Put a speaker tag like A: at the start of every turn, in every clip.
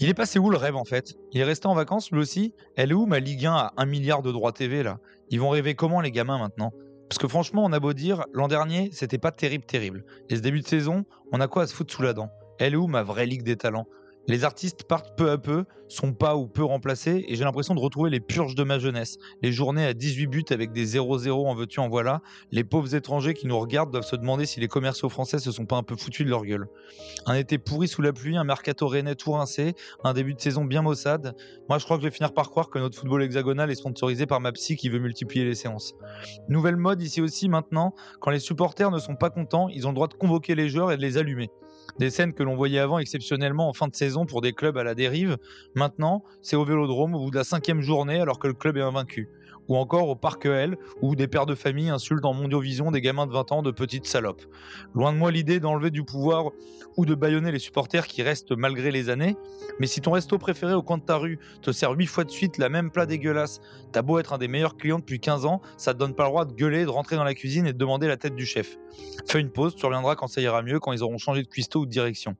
A: Il est passé où le rêve en fait? Il est resté en vacances lui aussi? Elle est où ma Ligue 1 à 1 milliard de droits TV là? Ils vont rêver comment les gamins maintenant? Parce que franchement, on a beau dire, l'an dernier, c'était pas terrible, terrible. Et ce début de saison, on a quoi à se foutre sous la dent? Elle est où ma vraie Ligue des talents? Les artistes partent peu à peu, sont pas ou peu remplacés, et j'ai l'impression de retrouver les purges de ma jeunesse. Les journées à 18 buts avec des 0-0 en veux-tu en voilà. Les pauvres étrangers qui nous regardent doivent se demander si les commerciaux français se sont pas un peu foutus de leur gueule. Un été pourri sous la pluie, un mercato rennais tout rincé, un début de saison bien maussade. Moi, je crois que je vais finir par croire que notre football hexagonal est sponsorisé par ma psy qui veut multiplier les séances. Nouvelle mode ici aussi maintenant, quand les supporters ne sont pas contents, ils ont le droit de convoquer les joueurs et de les allumer. Des scènes que l'on voyait avant exceptionnellement en fin de saison pour des clubs à la dérive. Maintenant, c'est au vélodrome au bout de la cinquième journée alors que le club est invaincu ou encore au Parc L, où des pères de famille insultent en mondiovision des gamins de 20 ans de petites salopes. Loin de moi l'idée d'enlever du pouvoir ou de bâillonner les supporters qui restent malgré les années, mais si ton resto préféré au coin de ta rue te sert 8 fois de suite la même plat dégueulasse, t'as beau être un des meilleurs clients depuis 15 ans, ça te donne pas le droit de gueuler, de rentrer dans la cuisine et de demander la tête du chef. Fais une pause, tu reviendras quand ça ira mieux, quand ils auront changé de cuistot ou de direction.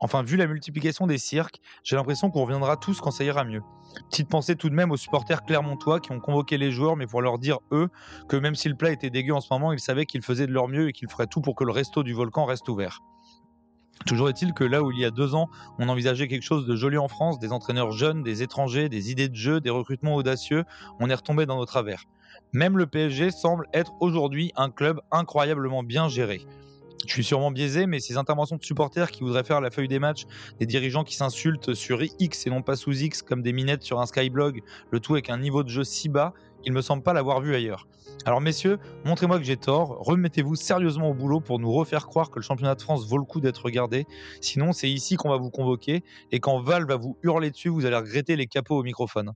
A: Enfin, vu la multiplication des cirques, j'ai l'impression qu'on reviendra tous quand ça ira mieux. Petite pensée tout de même aux supporters clermontois qui ont convoqué les joueurs, mais pour leur dire, eux, que même si le plat était dégueu en ce moment, ils savaient qu'ils faisaient de leur mieux et qu'ils feraient tout pour que le resto du volcan reste ouvert. Toujours est-il que là où il y a deux ans, on envisageait quelque chose de joli en France, des entraîneurs jeunes, des étrangers, des idées de jeu, des recrutements audacieux, on est retombé dans nos travers. Même le PSG semble être aujourd'hui un club incroyablement bien géré. Je suis sûrement biaisé, mais ces interventions de supporters qui voudraient faire la feuille des matchs, des dirigeants qui s'insultent sur X et non pas sous X comme des minettes sur un Skyblog, le tout avec un niveau de jeu si bas, il me semble pas l'avoir vu ailleurs. Alors messieurs, montrez-moi que j'ai tort, remettez-vous sérieusement au boulot pour nous refaire croire que le championnat de France vaut le coup d'être regardé, sinon c'est ici qu'on va vous convoquer, et quand Val va vous hurler dessus, vous allez regretter les capots au microphone.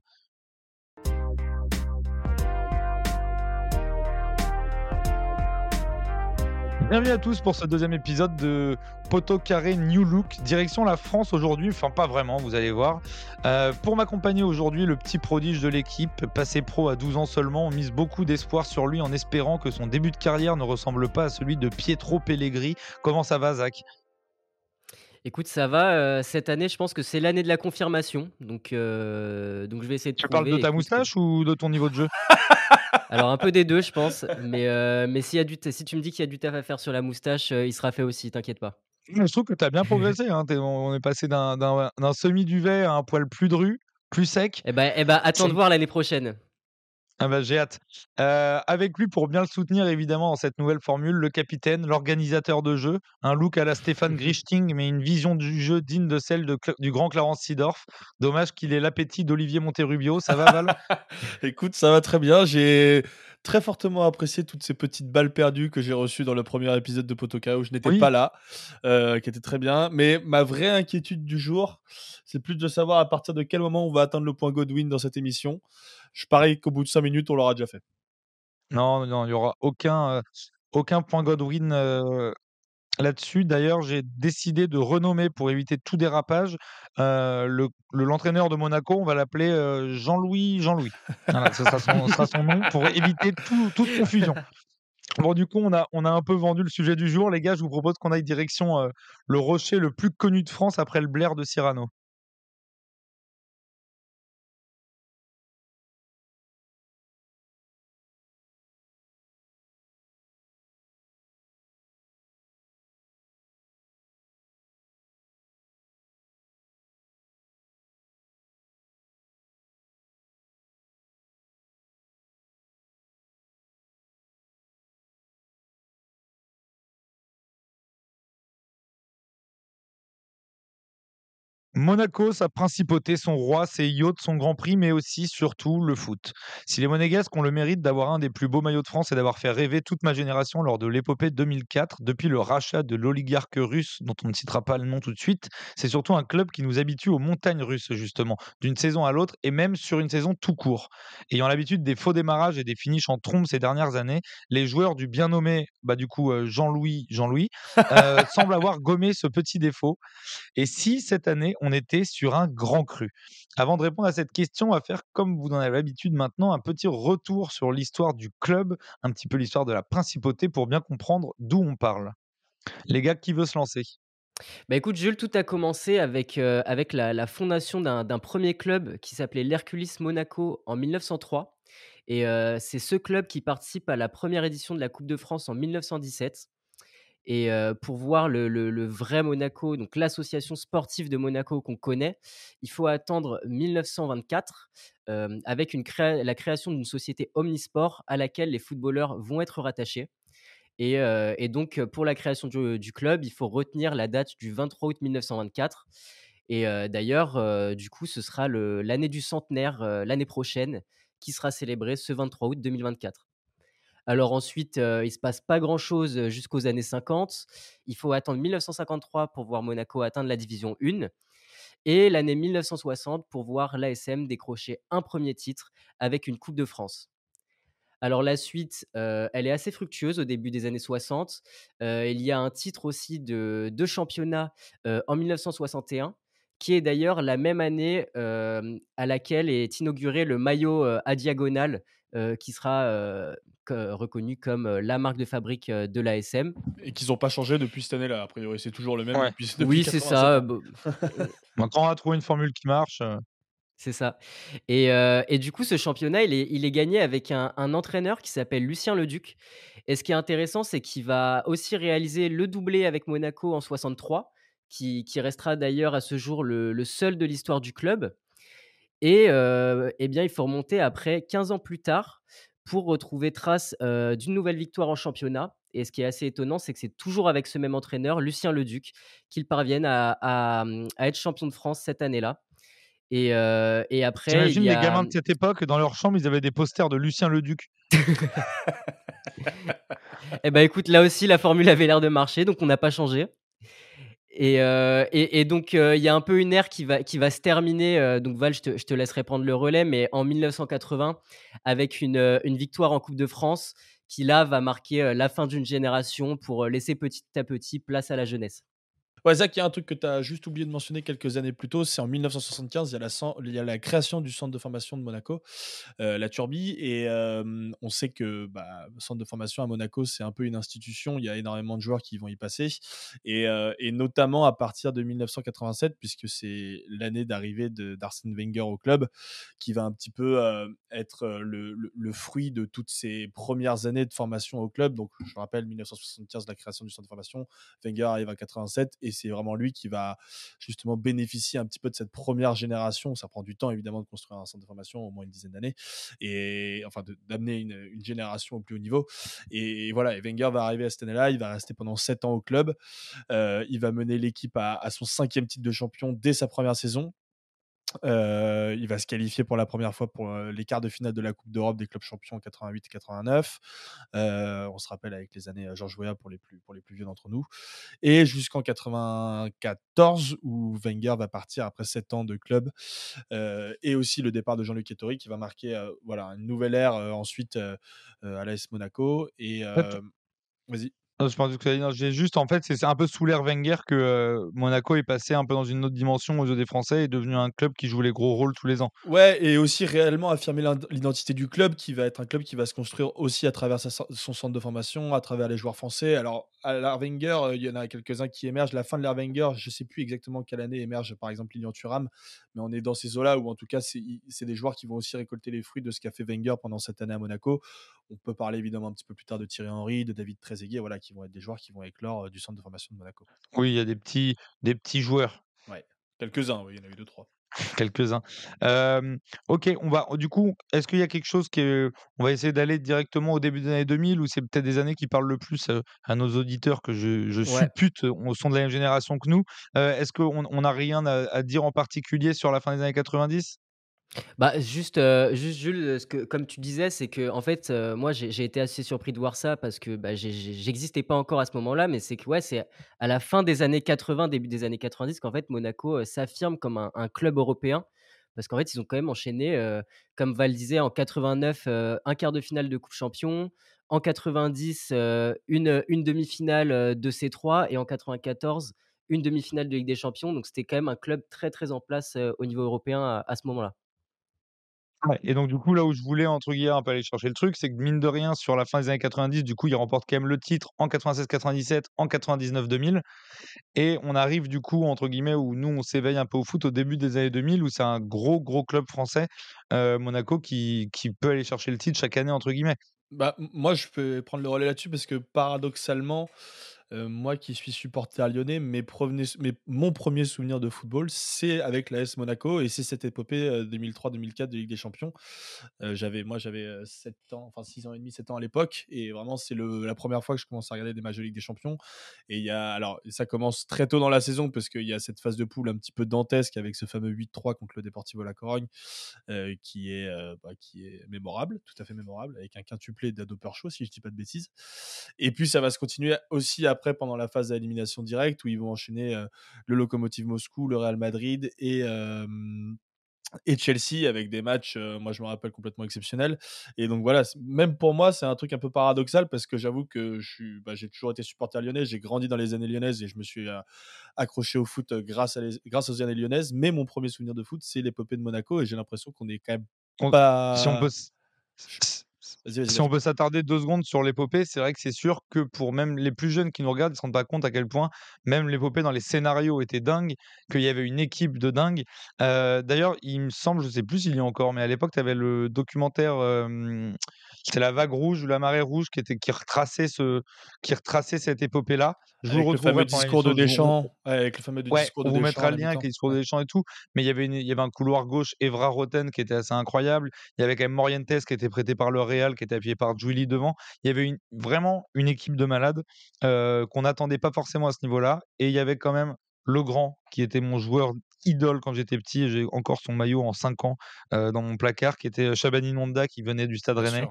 A: Bienvenue à tous pour ce deuxième épisode de Poto Carré New Look, direction la France aujourd'hui, enfin pas vraiment, vous allez voir. Euh, pour m'accompagner aujourd'hui, le petit prodige de l'équipe, passé pro à 12 ans seulement, on mise beaucoup d'espoir sur lui en espérant que son début de carrière ne ressemble pas à celui de Pietro Pellegrini. Comment ça va Zach?
B: Écoute, ça va. euh, cette année, je pense que c'est l'année de la confirmation. Donc, euh, donc je vais essayer de
A: Tu parles de ta
B: Écoute,
A: moustache ou de ton niveau de jeu?
B: alors un peu des deux, je pense. Mais, euh, mais s'il y a du t- si tu me dis qu'il y a du taf à faire sur la moustache, euh, il sera fait aussi, t'inquiète pas.
A: Je trouve que tu as bien progressé, hein, on est passé d'un semi-duvet à un poil plus dru, plus sec.
B: Eh ben, eh ben, attends de voir l'année prochaine.
A: Ah bah, j'ai hâte. Avec lui pour bien le soutenir évidemment dans cette nouvelle formule, le capitaine, l'organisateur de jeu, un look à la Stéphane Grichting, mais une vision du jeu digne de celle de du grand Clarence Seedorf. Dommage qu'il ait l'appétit d'Olivier Monterrubio. Ça va Val?
C: Écoute, ça va très bien. J'ai très fortement apprécié toutes ces petites balles perdues que j'ai reçues dans le premier épisode de Potoka où je n'étais
A: Oui.
C: pas là, euh, qui était très bien. Mais ma vraie inquiétude du jour, c'est plus de savoir à partir de quel moment on va atteindre le point Godwin dans cette émission. Je parie qu'au bout de 5 minutes, on l'aura déjà fait.
A: Non, non, il y aura aucun, point Godwin, là-dessus. D'ailleurs, j'ai décidé de renommer pour éviter tout dérapage, l'entraîneur de Monaco, on va l'appeler, Jean-Louis Jean-Louis. Son nom pour éviter tout toute confusion. Bon, du coup, on a, on a un peu vendu le sujet du jour. Les gars, je vous propose qu'on aille direction le rocher le plus connu de France après le Blair de Cyrano. Monaco, sa principauté, son roi, ses yachts, son Grand Prix, mais aussi, surtout, le foot. Si les Monégasques ont le mérite d'avoir un des plus beaux maillots de France et d'avoir fait rêver toute ma génération lors de l'épopée 2004, depuis le rachat de l'oligarque russe, dont on ne citera pas le nom tout de suite, c'est surtout un club qui nous habitue aux montagnes russes, justement, d'une saison à l'autre et même sur une saison tout court. Ayant l'habitude des faux démarrages et des finishes en trombe ces dernières années, les joueurs du bien nommé, bah, du coup, euh, Jean-Louis, Jean-Louis, euh, semblent avoir gommé ce petit défaut et si cette année, on était sur un grand cru. Avant de répondre à cette question, on va faire, comme vous en avez l'habitude maintenant, un petit retour sur l'histoire du club, un petit peu l'histoire de la principauté pour bien comprendre d'où on parle. Les gars, qui veut se lancer?
B: Bah, écoute Jules, tout a commencé avec, avec la fondation d'un 1er club qui s'appelait l'Hercules Monaco en 1903 et heu, c'est ce club qui participe à la 1re édition de la Coupe de France en 1917 et pour voir le vrai Monaco, donc l'association sportive de Monaco qu'on connaît, il faut attendre 1924, hem, avec la création d'une société omnisports à laquelle les footballeurs vont être rattachés et donc pour la création du club, il faut retenir la date du 23 août 1924 et d'ailleurs, du coup, ce sera l'année du centenaire, l'année prochaine qui sera célébrée ce 23 août 2024. Alors ensuite, heu, il se passe pas grand chose jusqu'aux années 50. Il faut attendre 1953 pour voir Monaco atteindre la division 1 et l'année 1960 pour voir l'ASM décrocher un 1er titre avec une Coupe de France. Alors la suite, elle est assez fructueuse au début des années 60. Heu, il y a un titre aussi de championnat, en 1961 qui est d'ailleurs la même année, à laquelle est inauguré le maillot, à diagonale, qui sera, heu, que reconnu comme la marque de fabrique, de l'ASM.
C: Et qu'ils ont pas changé depuis cette année-là, a priori, c'est toujours le même
A: Ouais.
C: depuis depuis
B: Oui, c'est
C: 87
B: ça,
A: quand on a trouvé une formule qui marche,
B: C'est ça. Et et du coup, ce championnat, il est il est gagné avec un un entraîneur qui s'appelle Lucien Leduc. Et ce qui est intéressant, c'est qu'il va aussi réaliser le doublé avec Monaco en 63, qui qui restera d'ailleurs à ce jour le le seul de l'histoire du club et et bien, il faut remonter après 15 ans plus tard pour retrouver trace, d'une nouvelle victoire en championnat et ce qui est assez étonnant, c'est que c'est toujours avec ce même entraîneur, Lucien Leduc, qu'ils parviennent à à, mmh, à être champions de France cette année-là et après
A: J'imagine
B: y
A: les
B: a
A: gamins de cette époque, dans leur chambre, ils avaient des posters de Lucien Leduc.
B: Et bah, écoute, là aussi, la formule avait l'air de marcher, donc on n'a pas changé et heu et donc heu, il y a un peu une ère qui va qui va se terminer, heu, donc Val, je te je te laisserai prendre le relais, mais en 1980 avec une, une victoire en Coupe de France qui, là, va marquer, la fin d'une génération pour, laisser petit à petit place à la jeunesse.
C: Ouais, Zach, il y a un truc que tu as juste oublié de mentionner quelques années plus tôt, c'est en 1975, il y a la création du centre de formation de Monaco, heu, la Turbie et hem, on sait que, bah, le centre de formation à Monaco, c'est un peu une institution. Il y a énormément de joueurs qui vont y passer et heu et notamment à partir de 1987 puisque c'est l'année d'arrivée d'Arsène Wenger au club, qui va un petit peu, être, le fruit de toutes ces 1res années de formation au club. Donc je rappelle 1975, la création du centre de formation, Wenger arrive en 87 et c'est vraiment lui qui va justement bénéficier un petit peu de cette 1re génération. Ça prend du temps évidemment de construire un centre de formation, au moins une dizaine d'années et enfin d'amener une génération au plus haut niveau et voilà et Wenger va arriver à cette année-là, il va rester pendant 7 ans au club, heu, il va mener l'équipe à son 5e titre de champion dès sa 1re saison. Heu, il va se qualifier pour la 1re fois pour, heu, les 1/4 de finale de la Coupe d'Europe des clubs champions en 88 et 89. Heu, on se rappelle avec les années, Georges Weah pour les plus pour les plus vieux d'entre nous et jusqu'en 94 où Wenger va partir après 7 ans de club, et aussi le départ de Jean-Luc Ettori qui va marquer, voilà, une nouvelle ère, ensuite, à l'AS Monaco et vas-y.
A: Je pensais que j'ai juste en fait, c'est un peu sous l'ère Wenger que, heu, Monaco est passé un peu dans une autre dimension aux yeux des Français et devenu un club qui joue les gros rôles tous les ans.
C: Ouais et aussi réellement affirmer l'identité du club qui va être un club qui va se construire aussi à travers son centre de formation, à travers les joueurs français. Alors à l'ère Wenger, heu, il y en a quelques-uns qui émergent. La fin de l'ère Wenger, je sais plus exactement quelle année émerge, par exemple, Lilian Thuram, mais on est dans ces eaux-là où en tout cas, c'est des joueurs qui vont aussi récolter les fruits de ce qu'a fait Wenger pendant cette année à Monaco. On peut parler évidemment un petit peu plus tard de Thierry Henry, de David Trezeguet, voilà, qui vont être des joueurs qui vont éclore, heu, du centre de formation de Monaco.
A: Oui, il y a des petits des petits joueurs.
C: Ouais, quelques-uns, oui, il y en a eu 2-3.
A: Quelques-uns. Hem, OK, on va du coup, est-ce qu'il y a quelque chose que on va essayer d'aller directement au début des années 2000 ou c'est peut-être des années qui parlent le plus, heu, à nos auditeurs que je je
B: Ouais.
A: suppute ont sont de la même génération que nous? Est-ce qu'on on a rien à à dire en particulier sur la fin des années 90?
B: Bah, juste, heu, juste Jules, heu, ce que comme tu disais, c'est qu'en fait, heu, moi j'ai été assez surpris de voir ça parce que, bah, j'existais pas encore à ce moment-là, mais c'est que, ouais, c'est à la fin des années 80, début des années 90 qu'en fait Monaco, s'affirme comme un un club européen. Parce qu'en fait, ils ont quand même enchaîné, comme Val disait en 89, heu, 1/4 de finale de Coupe Champions, en 90, heu, une, une demi-finale, de C3 et en 94, une demi-finale de Ligue des Champions. Donc c'était quand même un club très, très en place, au niveau européen à ce moment-là.
A: Et donc du coup, là où je voulais entre guillemets un peu aller chercher le truc, c'est que mine de rien, sur la fin des années 90, du coup, il remporte quand même le titre en 96-97, en 99-2000 et on arrive du coup entre guillemets où nous on s'éveille un peu au foot au début des années 2000 où c'est un gros gros club français euh, Monaco qui, qui peut aller chercher le titre chaque année entre guillemets.
C: Bah, moi, je peux prendre le relais là-dessus parce que paradoxalement, euh, moi qui suis supporter lyonnais, mes mon premier souvenir de football, c'est avec l'AS Monaco et c'est cette épopée 2003-2004 euh, de Ligue des Champions. Euh, moi, j'avais 7 ans, enfin 6 ans et demi, 7 ans à l'époque, et vraiment, c'est la première fois que je commence à regarder des matchs de Ligue des Champions. Et y a, alors, ça commence très tôt dans la saison parce qu'il y a cette phase de poule un petit peu dantesque avec ce fameux 8-3 contre le Deportivo La Corogne, qui est, bah, qui est mémorable, tout à fait mémorable, avec un quintuplé d'Ado Percho, si je dis pas de bêtises. Et puis, ça va se continuer aussi à après pendant la phase d'élimination directe où ils vont enchaîner le Lokomotiv Moscou, le Real Madrid et et Chelsea avec des matchs, moi je me rappelle complètement exceptionnels. Et donc voilà, même pour moi, c'est un truc un peu paradoxal parce que j'avoue que je bah, j'ai toujours été supporter lyonnais, j'ai grandi dans les années lyonnaises et je me suis accroché au foot grâce, à grâce aux années lyonnaises. Mais mon premier souvenir de foot, c'est l'épopée de Monaco et j'ai l'impression qu'on est quand même pas.
A: Si on peut, si on peut s'attarder deux secondes sur l'épopée, c'est vrai que c'est sûr que pour même les plus jeunes qui nous regardent, ils ne se rendent pas compte à quel point même l'épopée dans les scénarios était dingue, qu'il y avait une équipe de dingue. Euh, d'ailleurs, il me semble, je ne sais plus s'il y a encore, mais à l'époque, tu avais le documentaire, c'était La Vague Rouge ou La Marée Rouge qui, était, qui, retraçait, ce, qui retraçait cette épopée-là.
C: Je avec vous le fameux discours de Deschamps. avec le fameux discours de
A: on vous mettra le lien avec le discours de Deschamps et tout. Mais il y avait, il y avait un couloir gauche, Evra Roten, qui était assez incroyable. Il y avait quand même Morientes qui était prêté par le Real, qui était appuyé par Julie devant. Il y avait une, vraiment une équipe de malades euh, qu'on n'attendait pas forcément à ce niveau-là. Et il y avait quand même le grand, qui était mon joueur idole quand j'étais petit. J'ai encore son maillot en 5 ans euh, dans mon placard, qui était Chabani Nonda, qui venait du Stade Rennais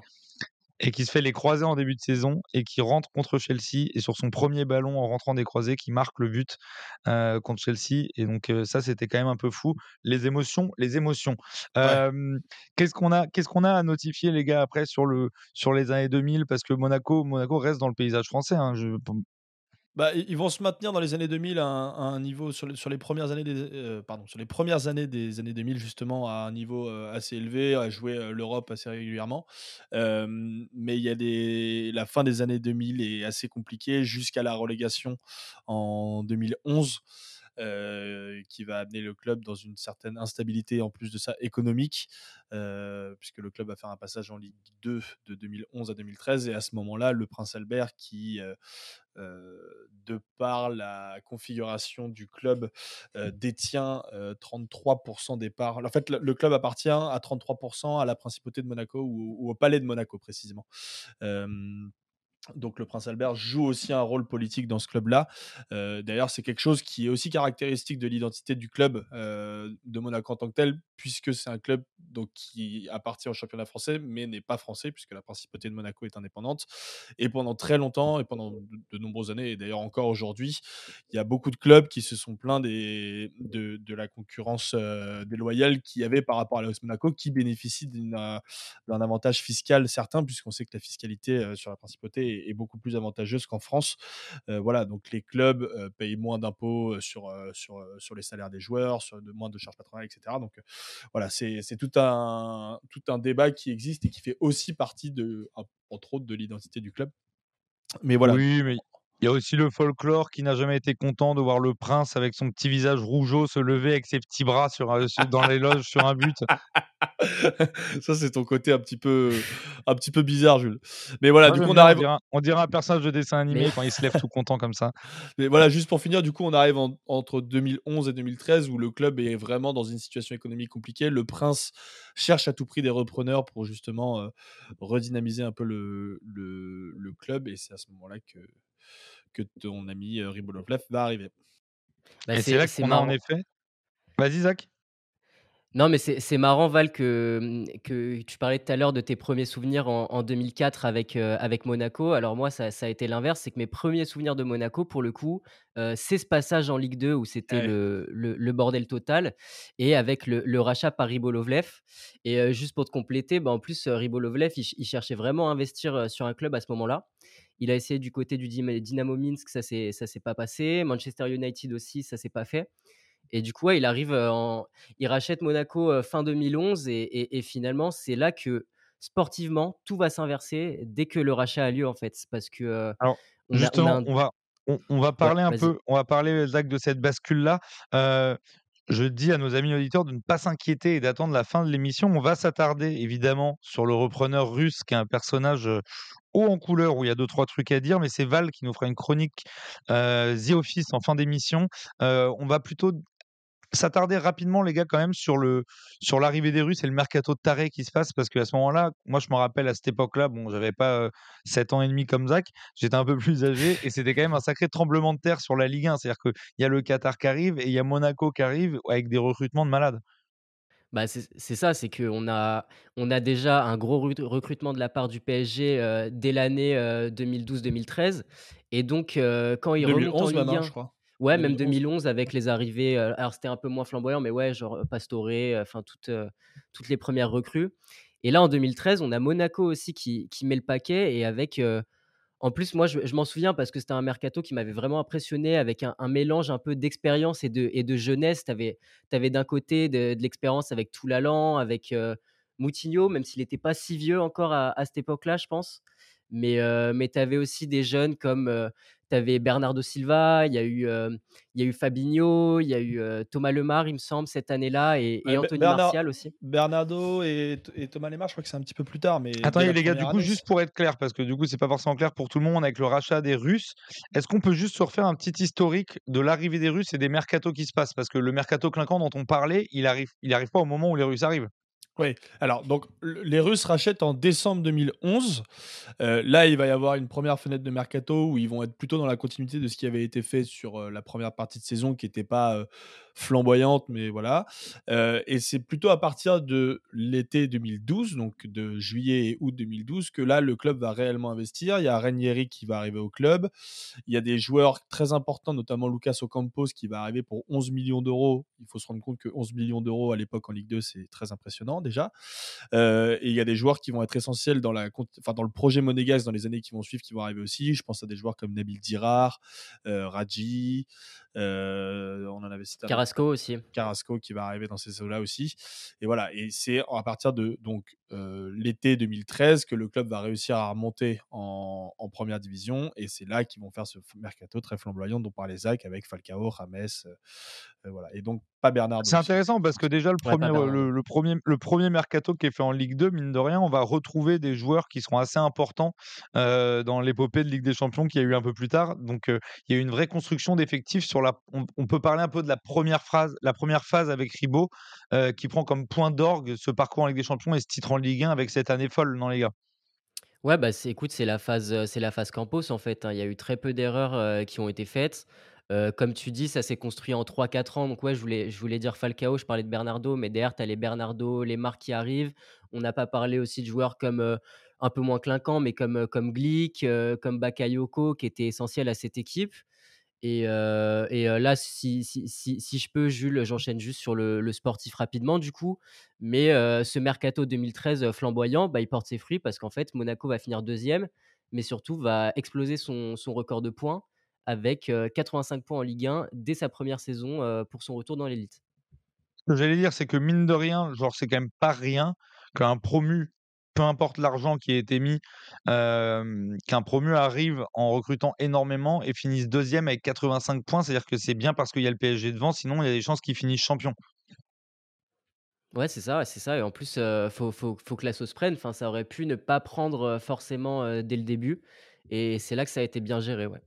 A: et qui se fait les croisés en début de saison et qui rentre contre Chelsea et sur son premier ballon en rentrant des croisés qui marque le but euh, contre Chelsea et donc euh, ça c'était quand même un peu fou. Les émotions les émotions. Qu'est-ce qu'on a qu'est-ce qu'on a à notifier les gars après sur le sur les années 2000 parce que Monaco Monaco reste dans le paysage français hein, je,
C: bah, ils vont se maintenir dans les années 2000 à un, niveau sur, sur, les premières années des euh, pardon sur les premières années des années 2000 justement à un niveau euh, assez élevé à jouer euh, l'Europe assez régulièrement. Mais il y a des la fin des années 2000 est assez compliquée jusqu'à la relégation en 2011 euh, qui va amener le club dans une certaine instabilité en plus de ça économique, euh, puisque le club va faire un passage en Ligue 2 de 2011 à 2013 et à ce moment-là, le Prince Albert qui euh, de par la configuration du club, détient 33% des parts. En fait, le, club appartient à 33% à la principauté de Monaco ou, au palais de Monaco précisément. Donc le prince Albert joue aussi un rôle politique dans ce club-là. Euh, d'ailleurs, c'est quelque chose qui est aussi caractéristique de l'identité du club euh, de Monaco en tant que tel, puisque c'est un club donc, qui appartient au championnat français, mais n'est pas français, puisque la principauté de Monaco est indépendante. Et pendant très longtemps, et pendant de, nombreuses années, et d'ailleurs encore aujourd'hui, il y a beaucoup de clubs qui se sont plaints de, la concurrence euh, déloyale qu'il y avait par rapport à l'AS Monaco, qui bénéficie d'un avantage fiscal certain, puisqu'on sait que la fiscalité sur la principauté est, beaucoup plus avantageuse qu'en France. Euh, voilà, donc les clubs euh, payent moins d'impôts euh, sur, sur, sur les salaires des joueurs, de, moins de charges patronales, etc. Donc voilà, c'est tout un, tout un débat qui existe et qui fait aussi partie, de, entre autres, de l'identité du club.
A: Mais voilà. Oui, mais il y a aussi le folklore qui n'a jamais été content de voir le prince avec son petit visage rougeau se lever avec ses petits bras sur, dans les loges sur un but.
C: Ça, c'est ton côté un petit peu, un petit peu bizarre, Jules. Mais voilà, du coup, on arrive.
A: On dirait, un personnage de dessin animé quand il se lève tout content comme ça.
C: Mais voilà, juste pour finir, du coup, on arrive entre 2011 et 2013 où le club est vraiment dans une situation économique compliquée. Le prince cherche à tout prix des repreneurs pour justement euh, redynamiser un peu le, le, le club. Et c'est à ce moment-là que que ton ami Ribolovlev va arriver.
A: Bah, c'est là qu'on a en effet. Vas-y, Zach.
B: Non, mais c'est marrant, Val, que, mmh, que tu parlais tout à l'heure de tes premiers souvenirs en, 2004 avec, avec Monaco. Alors moi, ça, a été l'inverse. C'est que mes premiers souvenirs de Monaco, pour le coup, c'est ce passage en Ligue 2 où c'était le, le, bordel total et avec le, rachat par Ribolovlev. Et juste pour te compléter, bah, en plus, Ribolovlev, il, cherchait vraiment à investir sur un club à ce moment-là. Il a essayé du côté du Dynamo Minsk, ça ne s'est pas passé. Manchester United aussi, ça s'est pas fait. Et du coup, ouais, il arrive, en il rachète Monaco, fin 2011 et et et finalement, c'est là que sportivement, tout va s'inverser dès que le rachat a lieu, en fait. parce que,
A: Alors,
B: on a on a
A: justement,
B: un
A: on va on on va
B: ouais,
A: parler un peu on va parler, Zach, de cette bascule-là. Heu, je dis à nos amis auditeurs de ne pas s'inquiéter et d'attendre la fin de l'émission. On va s'attarder évidemment sur le repreneur russe qui est un personnage, haut en couleur où il y a deux trois trucs à dire, mais c'est Val qui nous fera une chronique, heu, The Office en fin d'émission. On va plutôt s'attarder rapidement, les gars, quand même, sur le sur l'arrivée des Russes et le mercato de taré qui se passe. Parce qu'à ce moment-là, moi, je me rappelle à cette époque-là, bon, j'avais pas euh, 7 ans et demi comme Zach, j'étais un peu plus âgé et c'était quand même un sacré tremblement de terre sur la Ligue 1. C'est-à-dire qu'il y a le Qatar qui arrive et il y a Monaco qui arrive avec des recrutements de malades.
B: Bah, c'est c'est ça, c'est qu'on a on a déjà un gros rut recrutement de la part du PSG, dès l'année, heu, 2012-2013 et donc quand ils remontent en
C: 2011
B: Ligue
C: hein, je
B: 1
C: crois.
B: Ouais, même
C: 2011.
B: 2011 avec les arrivées, alors c'était un peu moins flamboyant, mais ouais, genre, Pastore, enfin toutes, toutes les premières recrues et là, en 2013, on a Monaco aussi qui qui met le paquet et avec, en plus, moi, je je m'en souviens parce que c'était un mercato qui m'avait vraiment impressionné avec un un mélange un peu d'expérience et de et de jeunesse. Tu avais d'un côté de de l'expérience avec Toulalan, avec, Moutinho, même s'il n'était pas si vieux encore à à cette époque-là, je pense. Mais, heu, mais tu avais aussi des jeunes comme, tu avais Bernardo Silva, il y a eu, il y a eu Fabinho, il y a eu, Thomas Lemar, il me semble, cette année-là et et
C: Ouais, Be
B: Anthony
C: Bernard
B: Martial aussi.
C: Bernardo et Thomas Lemar, je crois que c'est un petit peu plus tard, mais
A: Attendez les gars, du coup,
C: année,
A: juste pour être clair, parce que du coup, c'est pas forcément clair pour tout le monde avec le rachat des Russes, est-ce qu'on peut juste se refaire un petit historique de l'arrivée des Russes et des mercatos qui se passent? Parce que le mercato clinquant dont on parlait, il arrive il arrive pas au moment où les Russes arrivent.
C: Oui, alors donc les Russes rachètent en décembre 2011. Heu, là, il va y avoir une première fenêtre de mercato où ils vont être plutôt dans la continuité de ce qui avait été fait sur, heu, la première partie de saison qui était pas, heu, flamboyante, mais voilà. Heu et c'est plutôt à partir de l'été 2012, donc de juillet et août 2012, que là, le club va réellement investir. Il y a Ranieri qui va arriver au club. Il y a des joueurs très importants, notamment Lucas Ocampos qui va arriver pour 11 millions d'euros. Il faut se rendre compte que 11 millions d'euros à l'époque en Ligue 2, c'est très impressionnant déjà. Heu et il y a des joueurs qui vont être essentiels dans la enfin dans le projet monégasque dans les années qui vont suivre, qui vont arriver aussi. Je pense à des joueurs comme Nabil Dirar, Radji, heu, on en avait cité un
B: Carrasco aussi.
C: Carrasco qui va arriver dans ces eaux-là aussi. Et voilà, et c'est à partir de donc euh, l'été 2013 que le club va réussir à remonter en, en première division. Et c'est là qu'ils vont faire ce mercato très flamboyant dont parlait Zach avec Falcao, Rames. euh, euh, voilà. Et donc, pas Bernardo
A: C'est intéressant parce que déjà le
B: Ouais,
A: premier, le, le premier, le premier mercato qui est fait en Ligue 2, mine de rien, on va retrouver des joueurs qui seront assez importants euh, dans l'épopée de Ligue des Champions qu'il y a eu un peu plus tard. Donc il y a eu une vraie construction d'effectifs sur la. On, on peut parler un peu de la première phrase, la première phase avec Ribot, qui prend comme point d'orgue ce parcours en Ligue des Champions et ce titre en Ligue 1 avec cette année folle, non les gars?
B: Ouais, bah, écoute, c'est la phase, c'est la phase Campos, en fait, hein. Il y a eu très peu d'erreurs, qui ont été faites. Comme tu dis, ça s'est construit en trois quatre ans. Donc ouais, je voulais je voulais dire Falcao, je parlais de Bernardo, mais derrière, tu as les Bernardo, Lemar qui arrivent. On n'a pas parlé aussi de joueurs comme, un peu moins clinquants, mais comme, comme Glick, comme Bakayoko qui étaient essentiels à cette équipe. Et là, si je peux, Jules, j'enchaîne juste sur le sportif rapidement du coup. Mais ce mercato 2013, heu, flamboyant, bah, il porte ses fruits parce qu'en fait, Monaco va finir deuxième, mais surtout va exploser son record de points avec, heu, 85 points en Ligue 1 dès sa première saison, pour son retour dans l'élite.
A: Ce que j'allais dire, c'est que mine de rien, c'est quand même pas rien qu'un promu, peu importe l'argent qui a été mis, qu'un promu arrive en recrutant énormément et finisse deuxième avec 85 points. C'est-à-dire que c'est bien parce qu'il y a le PSG devant, sinon il y a des chances qu'il finisse champion.
B: Ouais, c'est ça, ouais, c'est ça et en plus, heu, faut faut faut que la sauce prenne. Enfin, ça aurait pu ne pas prendre, forcément, dès le début et c'est là que ça a été bien géré, ouais.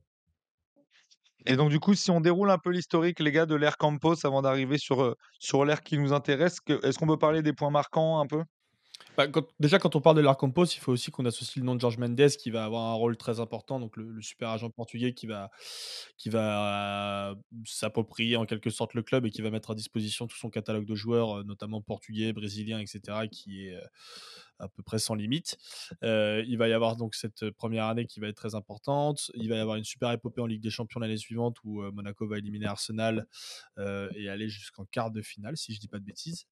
A: Et donc du coup, si on déroule un peu l'historique, les gars, de l'ère Campos avant d'arriver sur, sur l'ère qui nous intéresse, est-ce qu'on peut parler des points marquants un peu?
C: Bah, déjà, quand on parle de l'Arcampos, il faut aussi qu'on associe le nom de George Mendes qui va avoir un rôle très important, donc le, super agent portugais qui va, euh, s'approprier en quelque sorte le club et qui va mettre à disposition tout son catalogue de joueurs, euh, notamment portugais, brésiliens, etc., qui est euh, à peu près sans limite. Il va y avoir donc cette première année qui va être très importante. Il va y avoir une super épopée en Ligue des Champions l'année suivante où Monaco va éliminer Arsenal et aller jusqu'en quart de finale, si je dis pas de bêtises.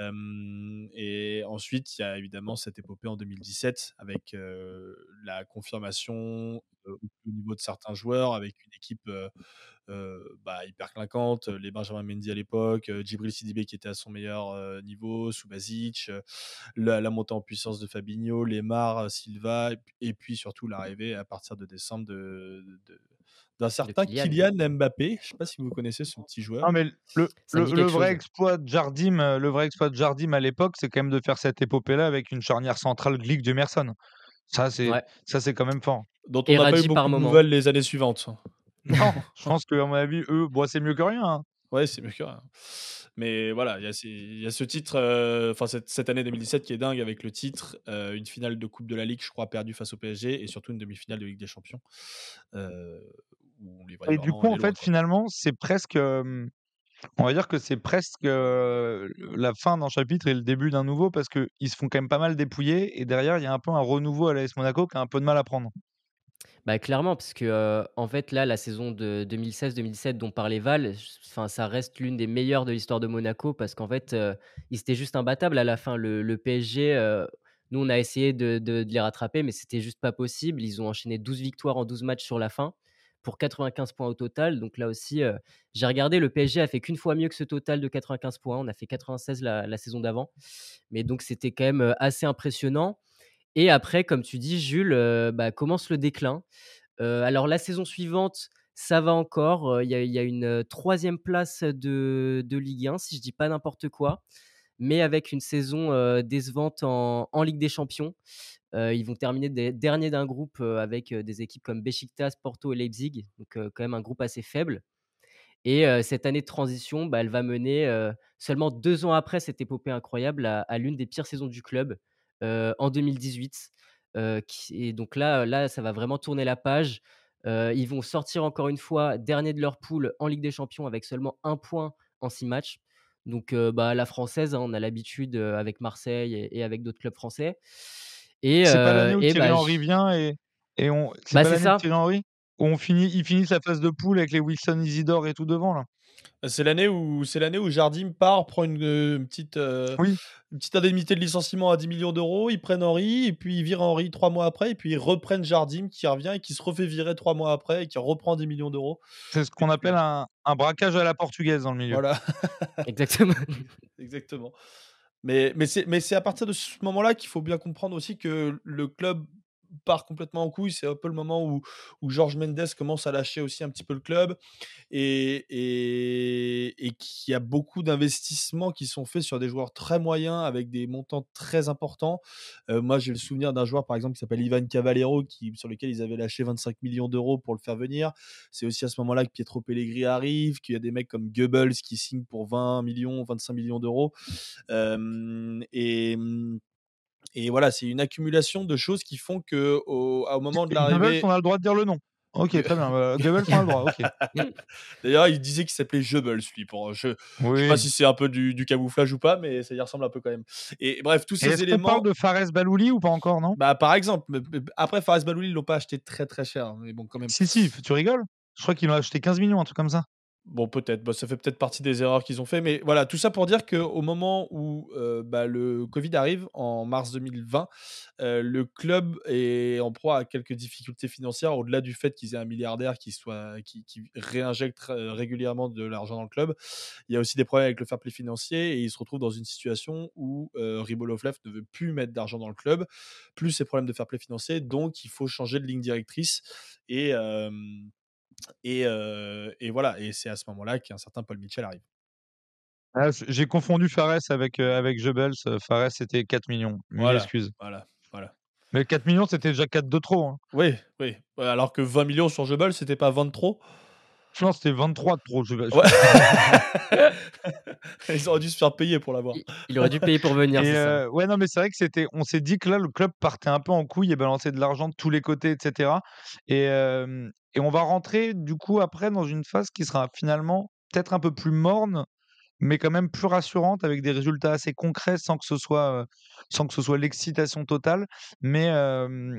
C: Et ensuite, il y a évidemment cette épopée en 2017 avec la confirmation au niveau de certains joueurs, avec une équipe bah, hyper clinquante, les Benjamin Mendy à l'époque, Djibril Sidibé qui était à son meilleur niveau, Subasic, la, montée en puissance de Fabinho, Lemar, Silva, et, puis surtout l'arrivée à partir de décembre de, d'un certain Kylian. Mbappé. Je ne sais pas si vous connaissez ce petit joueur.
A: Non, mais le, le, vrai exploit de Jardim, le vrai exploit de Jardim à l'époque, c'est quand même de faire cette épopée-là avec une charnière centrale Glick de Merson. Ça, c'est ça, c'est quand même fort.
C: Dont on n'a pas eu beaucoup de nouvelles les années suivantes.
A: Non, je pense qu'à mon avis, eux, bon, c'est mieux que rien. Hein.
C: Ouais, c'est mieux que rien. Mais voilà, il y, y, a ce titre, euh, enfin cette, cette, année 2017 qui est dingue avec le titre, euh, une finale de Coupe de la Ligue, je crois, perdue face au PSG, et surtout une demi-finale de Ligue des Champions. Euh,
A: et du coup, en fait, finalement, c'est presque. on va dire que c'est presque la fin d'un chapitre et le début d'un nouveau parce qu'ils se font quand même pas mal dépouiller et derrière, il y a un peu un renouveau à l'AS Monaco qui a un peu de mal à prendre.
B: Bah, clairement, parce que en fait, là, la saison de 2016-2017 dont parlait Val, enfin, ça reste l'une des meilleures de l'histoire de Monaco parce qu'en fait, ils étaient juste imbattables à la fin. Le, PSG, nous, on a essayé de, de les rattraper, mais c'était juste pas possible. Ils ont enchaîné 12 victoires en 12 matchs sur la fin pour 95 points au total. Donc là aussi, j'ai regardé, le PSG a fait qu'une fois mieux que ce total de 95 points. On a fait 96 la, saison d'avant. Mais donc c'était quand même assez impressionnant. Et après, comme tu dis, Jules, bah, commence le déclin. alors la saison suivante, ça va encore. Il y, a une troisième place de, Ligue 1, si je dis pas n'importe quoi. Mais avec une saison décevante en, Ligue des Champions ils vont terminer des, derniers d'un groupe avec des équipes comme Besiktas, Porto et Leipzig, donc quand même un groupe assez faible. Et cette année de transition, bah, elle va mener seulement deux ans après cette épopée incroyable à, l'une des pires saisons du club en 2018. et donc là, là, ça va vraiment tourner la page. ils vont sortir encore une fois dernier de leur poule en Ligue des Champions avec seulement un point en six matchs. Donc bah, la française, hein, on a l'habitude avec Marseille et, et avec d'autres clubs français.
A: Et, c'est pas l'année où Thierry bah, Henry vient et, et on. C'est bah, pas l'année Thierry Henry où on finit, il finit sa phase de poule avec les Wilson Isidore et tout devant là?
C: Bah, c'est l'année où c'est l'année où Jardim part, prend une, petite une petite indemnité de licenciement à 10 millions d'euros. Ils prennent Henry et puis ils virent Henry trois mois après et puis ils reprennent Jardim qui revient et qui se refait virer trois mois après et qui reprend 10 millions d'euros.
A: C'est ce qu'on appelle un, un, braquage à la portugaise dans le milieu.
C: Voilà.
B: Exactement.
C: Exactement. Mais, mais c'est à partir de ce moment-là qu'il faut bien comprendre aussi que le club part complètement en couille. C'est un peu le moment où, où Georges Mendes commence à lâcher aussi un petit peu le club et, et, et qu'il y a beaucoup d'investissements qui sont faits sur des joueurs très moyens avec des montants très importants. Euh, moi, j'ai le souvenir d'un joueur, par exemple, qui s'appelle Ivan Cavallero, qui, sur lequel ils avaient lâché 25 millions d'euros pour le faire venir. C'est aussi à ce moment-là que Pietro Pellegrini arrive, qu'il y a des mecs comme Goebbels qui signent pour 20 millions, 25 millions d'euros. Et voilà, c'est une accumulation de choses qui font que au, au moment de l'arrivée.
A: Goebbels, on a le droit de dire le nom. Ok, très bien. Euh, Goebbels, on a le droit.
C: D'ailleurs, il disait qu'il s'appelait Goebbels, lui. Pour, je ne sais pas si c'est un peu du, du, camouflage ou pas, mais ça y ressemble un peu quand même. Et bref, tous ces éléments. On
A: parle de Fares Balouli ou pas encore, non?
C: Bah, par exemple. Après, Fares Balouli, ils l'ont pas acheté très très cher. Mais bon, quand même.
A: Si, si, tu rigoles? Je crois qu'ils l'ont acheté 15 millions, un truc comme ça.
C: Bon, peut-être. Bah, ça fait peut-être partie des erreurs qu'ils ont fait. Mais voilà, tout ça pour dire qu'au moment où euh, bah, le Covid arrive, en mars 2020, euh, le club est en proie à quelques difficultés financières, au-delà du fait qu'ils aient un milliardaire qui, soit, qui, réinjecte régulièrement de l'argent dans le club. Il y a aussi des problèmes avec le fair play financier et ils se retrouvent dans une situation où euh, Ribolovlev ne veut plus mettre d'argent dans le club, plus ces problèmes de fair play financier. Donc, il faut changer de ligne directrice. Et. Et, et voilà, et c'est à ce moment-là qu'un certain Paul Mitchell arrive.
A: Ah, j'ai confondu Fares avec, avec. Fares, c'était 4 millions.
C: Voilà,
A: excuse.
C: Voilà, voilà.
A: Mais 4 millions, c'était déjà 4 de trop. Hein.
C: Oui, oui. Alors que 20 millions sur Jebels, c'était pas 20 de trop?
A: Non, c'était 23 de trop. Je...
C: Ouais. Ils auraient dû se faire payer pour l'avoir.
B: Il, aurait dû payer pour venir.
A: Euh, ouais, non, mais c'est vrai que c'était. On s'est dit que là, le club partait un peu en couille et balançait de l'argent de tous les côtés, etc. Et, euh, et on va rentrer du coup après dans une phase qui sera finalement peut-être un peu plus morne, mais quand même plus rassurante avec des résultats assez concrets sans que ce soit sans que ce soit l'excitation totale. Mais,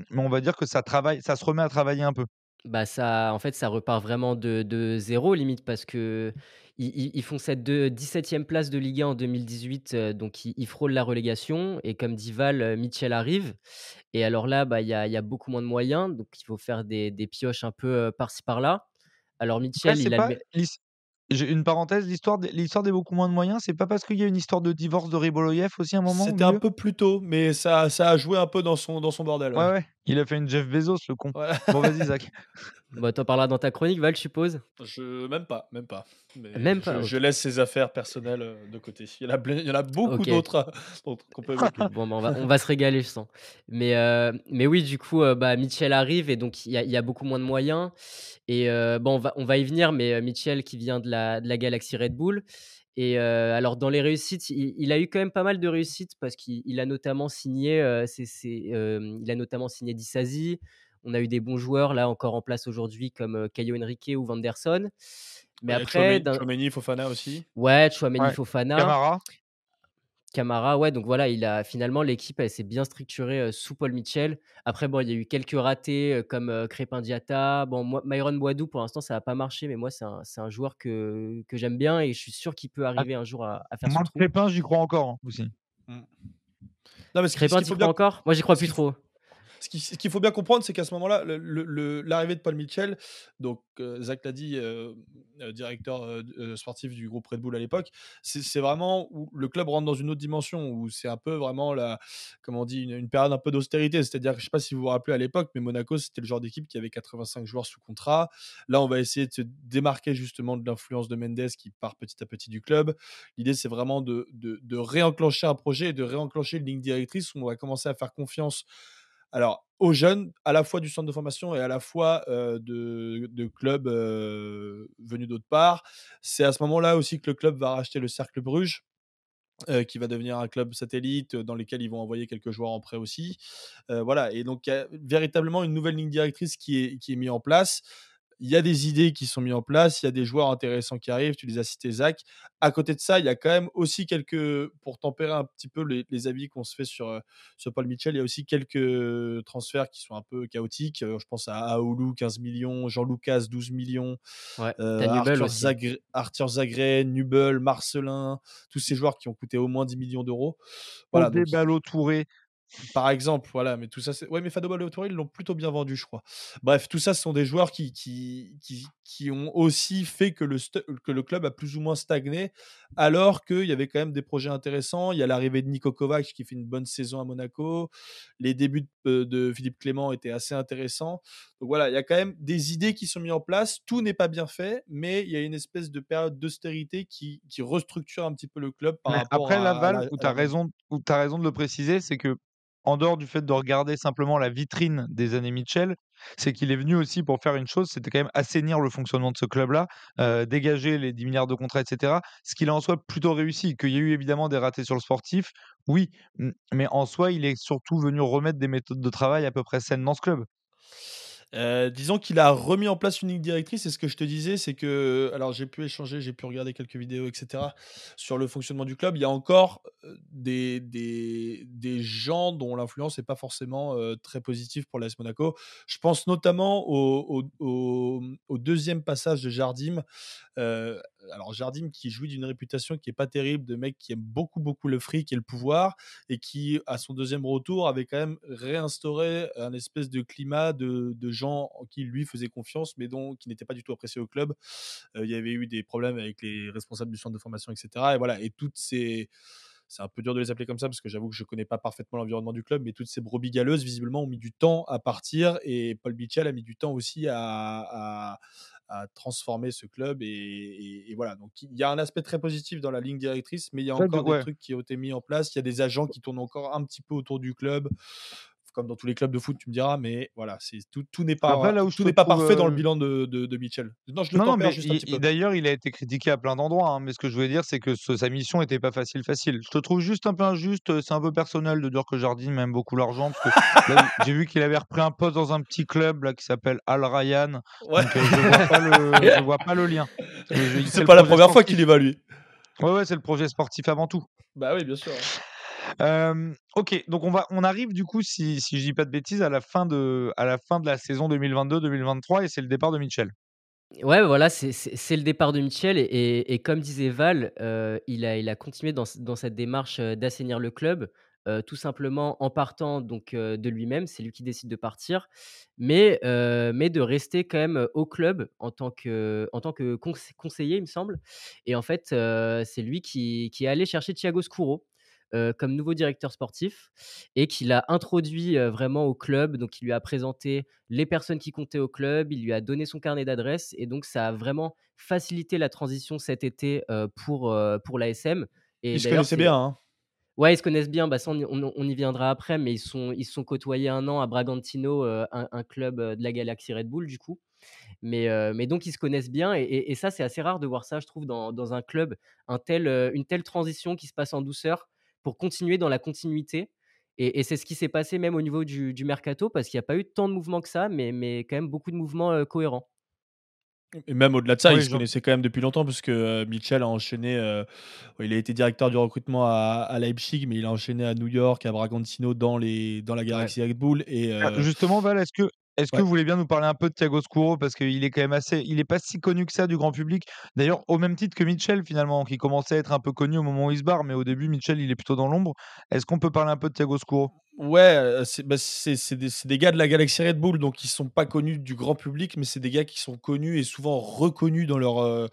A: mais on va dire que ça travaille, ça se remet à travailler un peu.
B: Bah, ça en fait, ça repart vraiment de de 0 limite parce qu'ils ils ils font cette de 17e place de Ligue 1 en 2018, heu, donc ils ils frôlent la relégation et comme dit Val, heu, Mitchell arrive et alors là, bah, il y a il y a beaucoup moins de moyens, donc il faut faire des des pioches un peu, heu, par-ci par-là. Alors
A: Après,
B: Mitchell,
A: c'est
B: il a le
A: pas
B: mé
A: l'his j'ai une parenthèse, l'histoire des l'histoire des beaucoup moins de moyens, c'est pas parce qu'il y a une histoire de divorce de Riboloyev aussi à un moment
C: C'était un peu plus tôt, mais ça ça a joué un peu dans son dans son bordel,
A: Ouais,
C: ouais.
A: ouais, il a fait une Jeff Bezos le con. Bon vas-y Zach.
B: Bah, tu en parleras dans ta chronique Val, je suppose?
C: Je même pas, même pas. Mais
B: Même pas?
C: je laisse ses affaires personnelles, heu, de côté. Il y en a ble il y en a beaucoup
B: OK.
C: d'autres, qu'on peut.
B: Bon, bah, on va on va se régaler, je sens. Mais, mais oui, du coup, heu, bah, Mitchell arrive et donc il y a il y a beaucoup moins de moyens et bon, on va on va y venir, mais, Mitchell qui vient de la de la galaxie Red Bull et alors dans les réussites, il il a eu quand même pas mal de réussites parce qu'il il a notamment signé, il a notamment signé Disasi. On a eu des bons joueurs là encore en place aujourd'hui comme, Caio Henrique ou Wanderson. Mais
C: Ouais,
B: après
C: Tchouaméni
B: d'un
C: Tchouaméni, Fofana aussi.
B: ouais, Tchouaméni,
A: Ouais,
B: Fofana.
A: Camara.
B: Camara, ouais, donc voilà, il a finalement l'équipe, elle s'est bien structurée, sous Paul Mitchell. Après bon, il y a eu quelques ratés, comme, Crépin Diatta. Bon, moi, Myron Boadou, pour l'instant, ça a pas marché, mais moi, c'est un joueur que que j'aime bien et je suis sûr qu'il peut
A: Ah,
B: arriver un jour à à faire
A: moi
B: son.
A: Crépin, j'y crois encore, hein, aussi.
C: Mmh. Non, mais
B: Crépin, tu crois
C: bien
B: encore? Moi, j'y crois plus trop.
C: Ce qu'il faut bien comprendre, c'est qu'à ce moment-là, l'arrivée de Paul Mitchell, donc heu, Zach l'a dit, heu heu, directeur, heu, sportif du groupe Red Bull à l'époque, c'est vraiment où le club rentre dans une autre dimension, où c'est un peu vraiment la comment on dit? Une période un peu d'austérité. C'est-à-dire je sais pas si vous vous rappelez à l'époque, mais Monaco, c'était le genre d'équipe qui avait 85 joueurs sous contrat. Là, on va essayer de se démarquer justement de l'influence de Mendes qui part petit à petit du club. L'idée, c'est vraiment de réenclencher un projet et de réenclencher une ligne directrice où on va commencer à faire confiance alors, aux jeunes, à la fois du centre de formation et à la fois, de clubs, venus d'autre part. C'est à ce moment-là aussi que le club va racheter le Cercle Bruges, qui va devenir un club satellite, dans lequel ils vont envoyer quelques joueurs en prêt aussi. Voilà et donc il y a véritablement une nouvelle ligne directrice qui est qui est mis en place. Il y a des idées qui sont mis en place, il y a des joueurs intéressants qui arrivent, tu les as cités Zach. À côté de ça, il y a quand même aussi quelques pour tempérer un petit peu les les avis qu'on se fait sur, heu, sur Paul Mitchell, il y a aussi quelques transferts qui sont un peu chaotiques, heu, je pense à Aoulou 15 000 000, Jean Lucas 12 000 000,
B: Ouais,
C: heu,
B: tu Nubel
C: Arthur. Zagre Arthur Zagré, Nubel, Marcelin, tous ces joueurs qui ont coûté au moins 10 000 000 €. Voilà
A: Odé
C: donc. Par exemple, voilà, mais tout ça, c'est ouais, mais Fado Ballo-Touré, ils l'ont plutôt bien vendu, je crois. Bref, tout ça, ce sont des joueurs qui qui qui qui ont aussi fait que le st que le club a plus ou moins stagné, alors qu'il y avait quand même des projets intéressants. Il y a l'arrivée de Niko Kovac qui fait une bonne saison à Monaco. Les débuts de, heu, de Philippe Clément étaient assez intéressants. Donc voilà, il y a quand même des idées qui sont mises en place. Tout n'est pas bien fait, mais il y a une espèce de période d'austérité qui qui restructure un petit peu le club par rapport
A: après
C: à à
A: Laval,
C: la
A: où tu as raison de le préciser, c'est qu'en dehors du fait de regarder simplement la vitrine des années Mitchell, c'est qu'il est venu aussi pour faire une chose, c'était quand même assainir le fonctionnement de ce club-là, heu, dégager les 10 milliards de contrats et cetera. Ce qu'il a en soi plutôt réussi. Qu'il y a eu évidemment des ratés sur le sportif, oui, mais en soi, il est surtout venu remettre des méthodes de travail à peu près saines dans ce club.
C: Heu, disons qu'il a remis en place une ligne directrice et ce que je te disais, c'est que alors j'ai pu échanger, j'ai pu regarder quelques vidéos et cetera, sur le fonctionnement du club. Il y a encore, heu, des des gens dont l'influence est pas forcément, très positive pour l'AS Monaco. Je pense notamment au 2e passage de Jardim. Alors Jardim qui jouit d'une réputation qui est pas terrible, de mec qui aime beaucoup, beaucoup le fric et le pouvoir et qui, à son 2e retour, avait quand même réinstauré un espèce de climat de de gens en qui lui faisait confiance, mais dont qui n'étaient pas du tout appréciés au club. Heu, il y avait eu des problèmes avec les responsables du centre de formation et cetera et voilà et toutes ces c'est un peu dur de les appeler comme ça parce que j'avoue que je connais pas parfaitement l'environnement du club, mais toutes ces brebis galeuses visiblement ont mis du temps à partir et Paul Mitchell a mis du temps aussi à à transformer ce club et et et voilà. Donc il y a un aspect très positif dans la ligne directrice, mais il y a encore des trucs qui ont été mis en place. Il y a des agents qui tournent encore un petit peu autour du club, comme dans tous les clubs de foot, tu me diras, mais voilà, c'est tout tout n'est
A: Après
C: pas
A: là où
C: tout n'est pas parfait dans le
A: heu
C: bilan de de de Mitchell. Non, je le
A: Non, non,
C: tempère
A: mais
C: juste un petit peu.
A: d'ailleurs, il a été critiqué à plein d'endroits, hein, mais ce que je voulais dire, c'est que ce sa mission était pas facile, facile. Je te trouve juste un peu injuste, heu, c'est un peu personnel de dire que Jardim aime beaucoup l'argent parce que là, j'ai vu qu'il avait repris un poste dans un petit club là qui s'appelle Al Rayyan,
C: Ouais.
A: donc heu, je vois pas le je vois pas le lien. Je
C: C'est pas la première fois qu'il y va lui.
A: Ouais, ouais, c'est le projet sportif avant tout.
C: Bah oui, bien sûr,
A: ok, donc on, va, on arrive du coup, si, si je dis pas de bêtises, à la fin de, à la, fin de la saison 2022-2023 et c'est le départ de Mitchell.
B: Ouais, voilà, c'est le départ de Mitchell et comme disait Val, il a il a continué dans dans cette démarche, d'assainir le club, tout simplement en partant donc de lui-même. C'est lui qui décide de partir, mais mais de rester quand même, au club en tant que en tant que conseiller, il me semble et en fait, c'est lui qui qui est allé chercher Thiago Scuro, comme nouveau directeur sportif et qu'il a introduit vraiment au club. Donc, il lui a présenté les personnes qui comptaient au club, il lui a donné son carnet d'adresses et donc ça a vraiment facilité la transition cet été pour, pour l'ASM.
C: Ils se connaissaient bien. Hein.
B: Ouais, ils se connaissent bien. Bah, ça, on, y viendra après, mais ils sont, ils sont côtoyés un an à Bragantino, un, club de la Galaxy Red Bull, du coup. Mais, mais donc, ils se connaissent bien. Et, ça, c'est assez rare de voir ça, je trouve, dans, dans un club, un tel, une telle transition qui se passe en douceur pour continuer dans la continuité. Et, c'est ce qui s'est passé même au niveau du, mercato, parce qu'il n'y a pas eu tant de mouvements que ça, mais, mais quand même beaucoup de mouvements euh, cohérents.
C: Et même au-delà de ça, il se connaissait quand même depuis longtemps, parce que euh, Mitchell a enchaîné. Euh, il a été directeur du recrutement à, Leipzig, mais il a enchaîné à New York, à Bragantino, dans, les, dans la Galaxy Red Bull. Et,
A: ah, Justement, Val, est-ce que est-ce que vous voulez bien nous parler un peu de Thiago Scuro parce qu'il est quand même assez, il est pas si connu que ça du grand public. D'ailleurs, au même titre que Mitchell finalement, qui commençait à être un peu connu au moment où il se barre, mais au début Mitchell il est plutôt dans l'ombre. Est-ce qu'on peut parler un peu de Thiago Scuro
C: Ouais, bah, c'est des, gars de la Galaxy Red Bull, donc ils sont pas connus du grand public, mais c'est des gars qui sont connus et souvent reconnus dans leur,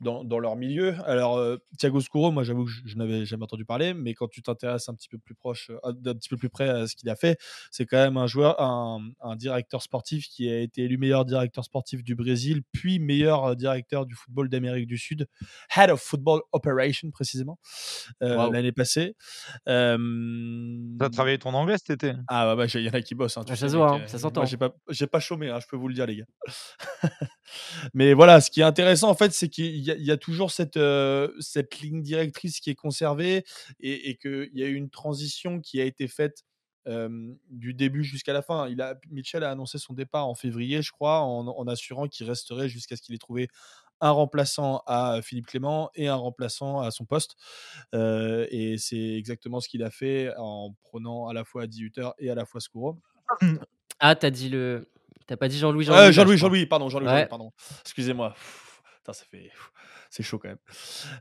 C: dans, leur milieu. Alors, Thiago Scuro, moi j'avoue que je, n'avais jamais entendu parler, mais quand tu t'intéresses un petit peu plus proche, un petit peu plus près à ce qu'il a fait, c'est quand même un joueur, un, un, directeur sportif qui a été élu meilleur directeur sportif du Brésil, puis meilleur directeur du football d'Amérique du Sud, Head of Football Operation précisément, l'année passée.
A: Euh, as travaillé ton anglais cet été
C: Ah bah, il y en a qui bossent. Hein,
B: ça se voit, hein, ça s'entend.
C: J'ai pas, pas chômé, hein, je peux vous le dire les gars. Mais voilà, ce qui est intéressant en fait, c'est qu'il y, a toujours cette, cette ligne directrice qui est conservée et, et qu'il y a eu une transition qui a été faite du début jusqu'à la fin. Il a, Mitchell a annoncé son départ en février, je crois, en, assurant qu'il resterait jusqu'à ce qu'il ait trouvé un remplaçant à Philippe Clément et un remplaçant à son poste. et c'est exactement ce qu'il a fait en prenant à la fois 18 heures et à la fois Scuro.
B: Ah, t'as dit le. T'as pas dit Jean-Louis
C: Jean-Louis Jean-Louis, Jean-Louis, pardon, Jean-Louis, pardon. Excusez-moi. Ça fait c'est chaud quand même.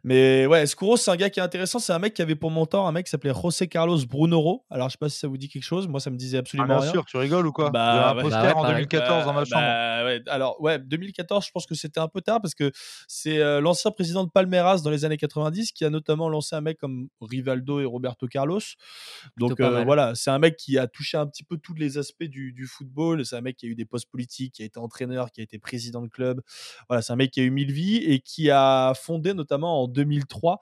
C: Mais ouais, Scuro, c'est un gars qui est intéressant. C'est un mec qui avait pour mentor un mec qui s'appelait José Carlos Brunoro. Alors, je sais pas si ça vous dit quelque chose. Moi, ça me disait absolument ah, bien
A: sûr, tu rigoles ou quoi? Bah, un poster en 2014 dans ma chambre.
C: Bah, ouais. Alors, ouais, 2014, je pense que c'était un peu tard parce que c'est euh, l'ancien président de Palmeiras dans les années 90 qui a notamment lancé un mec comme Rivaldo et Roberto Carlos. Donc, euh, voilà, c'est un mec qui a touché un petit peu tous les aspects du, du football. C'est un mec qui a eu des postes politiques, qui a été entraîneur, qui a été président de club. Voilà, c'est un mec qui a eu mille vies et qui a fondé notamment en 2003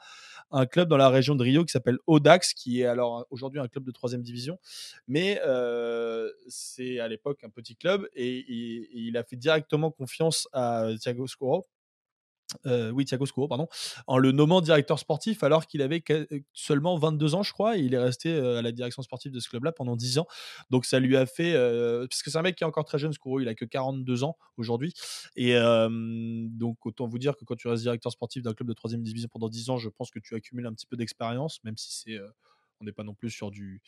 C: un club dans la région de Rio qui s'appelle Audax, qui est alors aujourd'hui un club de troisième division, mais c'est à l'époque un petit club et, il a fait directement confiance à Thiago Scoro euh, oui, Thiago Scuro, pardon, en le nommant directeur sportif alors qu'il avait euh, seulement 22 ans, je crois, et il est resté euh, à la direction sportive de ce club-là pendant 10 ans. Donc ça lui a fait, parce que c'est un mec qui est encore très jeune, Scuro, il a que 42 ans aujourd'hui, et donc autant vous dire que quand tu restes directeur sportif d'un club de 3 division pendant 10 ans, je pense que tu accumules un petit peu d'expérience, même si c'est on n'est pas non plus sur du,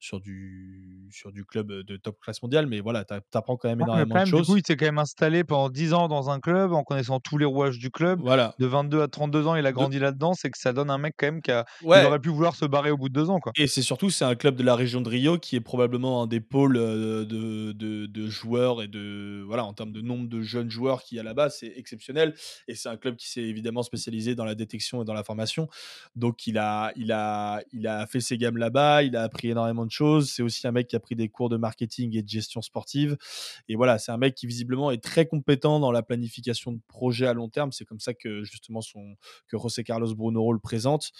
C: sur, du, sur du club de top classe mondiale, mais voilà, tu apprends quand même énormément de choses.
A: Du coup, il s'est quand même installé pendant 10 ans dans un club en connaissant tous les rouages du club.
C: Voilà.
A: De 22 à 32 ans, il a grandi là-dedans. C'est que ça donne un mec quand même qui, a, aurait pu vouloir se barrer au bout de deux ans. Quoi.
C: Et c'est surtout, c'est un club de la région de Rio qui est probablement un des pôles de, de, de joueurs et de, voilà, en termes de nombre de jeunes joueurs qui a là-bas, c'est exceptionnel. Et c'est un club qui s'est évidemment spécialisé dans la détection et dans la formation. Donc, il a, il a, il a fait ses gamme là-bas, il a appris énormément de choses. C'est aussi un mec qui a pris des cours de marketing et de gestion sportive. Et voilà, c'est un mec qui visiblement est très compétent dans la planification de projets à long terme. C'est comme ça que justement son, que José Carlos Brunoro le présente.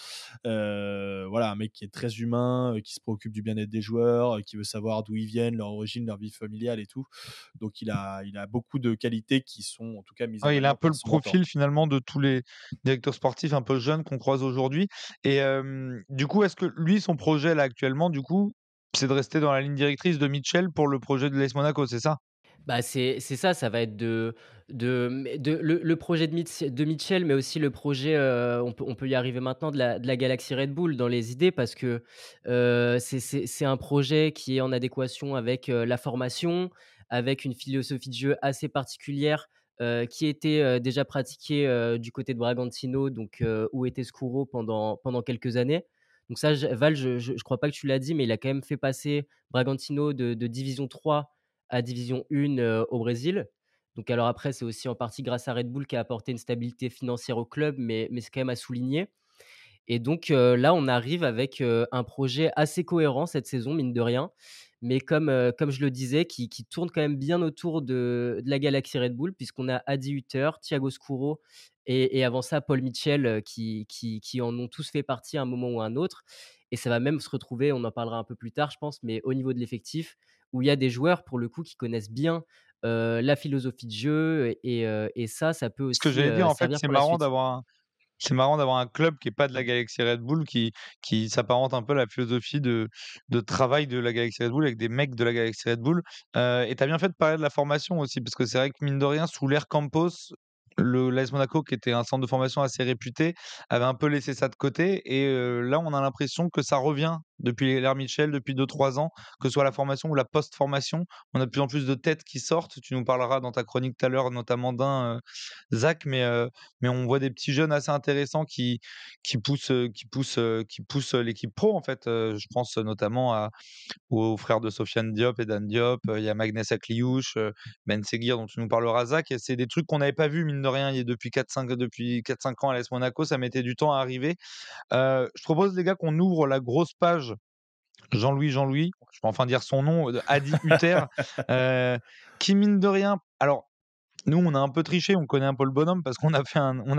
C: Euh, voilà, un mec qui est très humain, euh, qui se préoccupe du bien-être des joueurs, euh, qui veut savoir d'où ils viennent, leur origine, leur vie familiale et tout. Donc il a, il a beaucoup de qualités qui sont en tout cas mises.
A: il a un peu le profil finalement de tous les directeurs sportifs un peu jeunes qu'on croise aujourd'hui. Et du coup, est-ce que lui, son projet là actuellement, du coup, c'est de rester dans la ligne directrice de Mitchell pour le projet de l'AS Monaco, c'est ça?
B: Bah, c'est ça, ça va être de de le projet de Mitch de Mitchell, mais aussi le projet, heu, on peut on peut y arriver maintenant de la de la galaxie Red Bull dans les idées parce que, heu, c'est un projet qui est en adéquation avec, heu, la formation, avec une philosophie de jeu assez particulière, heu, qui était, déjà pratiquée, du côté de Bragantino, donc où était Scuro pendant pendant quelques années. Donc ça, Val, je je crois pas que tu l'as dit, mais il a quand même fait passer Bragantino de division 3 à division 1, heu, au Brésil. Donc alors après, c'est aussi en partie grâce à Red Bull qui a apporté une stabilité financière au club, mais mais c'est quand même à souligner. Et donc là, on arrive avec, un projet assez cohérent cette saison, mine de rien. Mais comme, comme je le disais, qui qui tourne quand même bien autour de de la galaxie Red Bull, puisqu'on a Adi Hutter, Thiago Scuro et et avant ça, Paul Mitchell, qui qui qui en ont tous fait partie à un moment ou à un autre. Et ça va même se retrouver, on en parlera un peu plus tard, je pense, mais au niveau de l'effectif, où il y a des joueurs, pour le coup, qui connaissent bien, la philosophie de jeu et et ça, ça peut
A: Ce que
B: aussi,
A: j'allais dire, en fait, c'est marrant d'avoir un c'est marrant d'avoir un club qui est pas de la galaxie Red Bull, qui qui s'apparente un peu à la philosophie de de travail de la galaxie Red Bull avec des mecs de la galaxie Red Bull. Heu et tu as bien fait de parler de la formation aussi, parce que c'est vrai que mine de rien, sous l'ère Campos, le l'AS Monaco, qui était un centre de formation assez réputé, avait un peu laissé ça de côté et heu, là, on a l'impression que ça revient depuis l'ère Mitchell, depuis deux trois ans, que ce soit la formation ou la post-formation. On a de plus en plus de têtes qui sortent. Tu nous parleras dans ta chronique tout à l'heure, notamment d'un, heu, Zach, mais heu, mais on voit des petits jeunes assez intéressants qui qui poussent, heu, qui poussent, heu, qui poussent, l'équipe pro, en fait. Je pense notamment aux frères de Sofiane Diop et Dan Diop, il y a Magnès Akliouche, Ben Seguir dont tu nous parleras Zach c'est des trucs qu'on n'avait pas vus mine de rien, il y a depuis 4-5 depuis 4-5 ans à l'AS Monaco, ça mettait du temps à arriver. Je propose les gars qu'on ouvre la grosse page Jean-Louis Jean-Louis, je peux enfin dire son nom, heu, Adi Hutter, heu, qui mine de rien alors nous, on a un peu triché, on connaît un peu le bonhomme parce qu'on a fait un on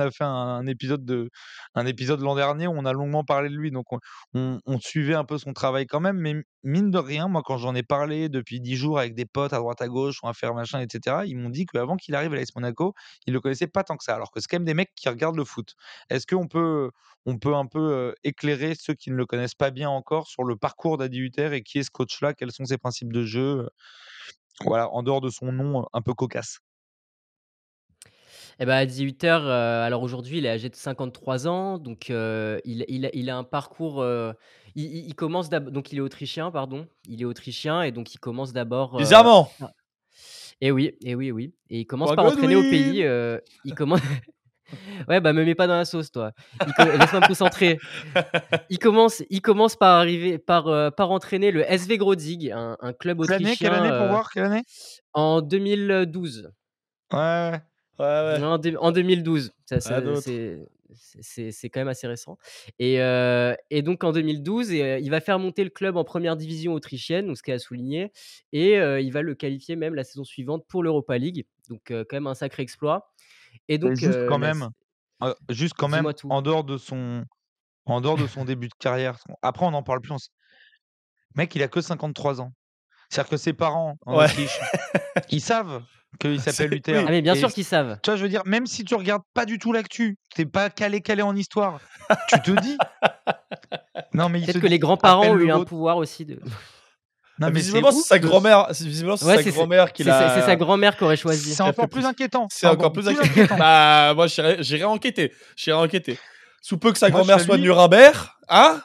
A: épisode l'an dernier où on a longuement parlé de lui, donc on suivait un peu son travail quand même, mais mine de rien, moi, quand j'en ai parlé depuis 10 jours avec des potes à droite à gauche, on va faire machin et cetera, ils m'ont dit qu'avant qu'il arrive à l'AS Monaco, ils le connaissaient pas tant que ça, alors que c'est quand même des mecs qui regardent le foot. Est-ce qu'on peut on un peu, heu, éclairer ceux qui ne le connaissent pas bien encore sur le parcours d'Adi Hutter et qui est ce coach-là? Quels sont ses principes de jeu? Voilà, en dehors de son nom, un peu cocasse.
B: Et bah, à 18:00, heu, alors aujourd'hui, il est âgé de 53 ans, donc heu, il il a il a un parcours, heu, il il il commence d'ab donc il est autrichien, pardon. Il est autrichien et donc il commence d'abord, heu
C: Bizarrement!
B: ah et oui, et oui, et oui et il commence
C: Quoi,
B: par entraîner au
C: Godwin!
B: pays, heu, il commen ouais, bah, me mets pas dans la sauce, toi. Il co laisse-moi me concentrer. Il commence il commence par arriver par, par entraîner le SV Grodzig, un un club
A: Quelle année? Quelle
B: autrichien,
A: année pour voir? Quelle année?
B: en 2012.
A: Ouais, ouais, ouais.
C: Ouais, ouais.
B: En deux en 2012, ça
C: Rien
B: ça
C: d'autre.
B: c'est quand même assez récent et et donc en 2012 et heu, il va faire monter le club en première division autrichienne, donc ce qui est à souligner et heu, il va le qualifier même la saison suivante pour l'Europa League, donc quand même un sacré exploit et
A: Et
B: donc
A: juste
B: heu,
A: quand même, juste quand même,
B: tout.
A: en dehors de son en dehors de son début de carrière, après on n'en parle plus, on mec, il a que 53 ans. C'est-à-dire que ses parents en
C: Ouais.
A: Autriche, ils savent qu'il s'appelle
C: oui.
B: Ah mais bien
A: et
B: sûr qu'ils savent.
A: tu vois, je veux dire, même si tu regardes pas du tout l'actu, tu es pas calé, calé en histoire, tu te dis non, mais
B: Peut-être que les grands-parents ont
A: «Appelle-le
B: eu un
A: Gros»
B: pouvoir aussi de
A: non, mais c'est
C: Visiblement, c'est sa
A: de
C: grand-mère c'est visiblement, c'est
B: ouais,
C: sa grand-mère qui
B: sa c'est sa
C: l'a
B: grand-mère qui aurait choisi.
A: c'est encore plus inquiétant,
C: C'est encore plus inquiétant. Bah, moi, j'irai enquêter, j'irai enquêter. Sous peu que sa grand-mère soit
A: lui
C: Nuremberg, hein?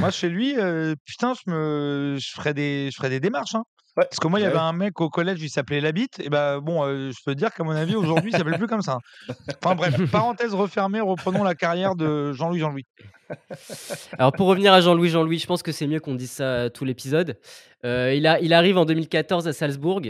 A: Moi, chez lui, heu, putain, je me je ferais des je ferais des démarches, hein.
C: Ouais,
A: Parce que moi, il y
C: bah,
A: avait un mec au collège, il s'appelait Labitte et bah, bon, heu, je peux te dire qu'à mon avis, aujourd'hui, il s'appelle plus comme ça, hein. Enfin bref, parenthèse refermée, reprenons la carrière de Jean-Louis Jean-Louis.
B: Alors pour revenir à Jean-Louis Jean-Louis, je pense que c'est mieux qu'on dise ça, tout l'épisode. Heu, il arrive en 2014 à Salzbourg,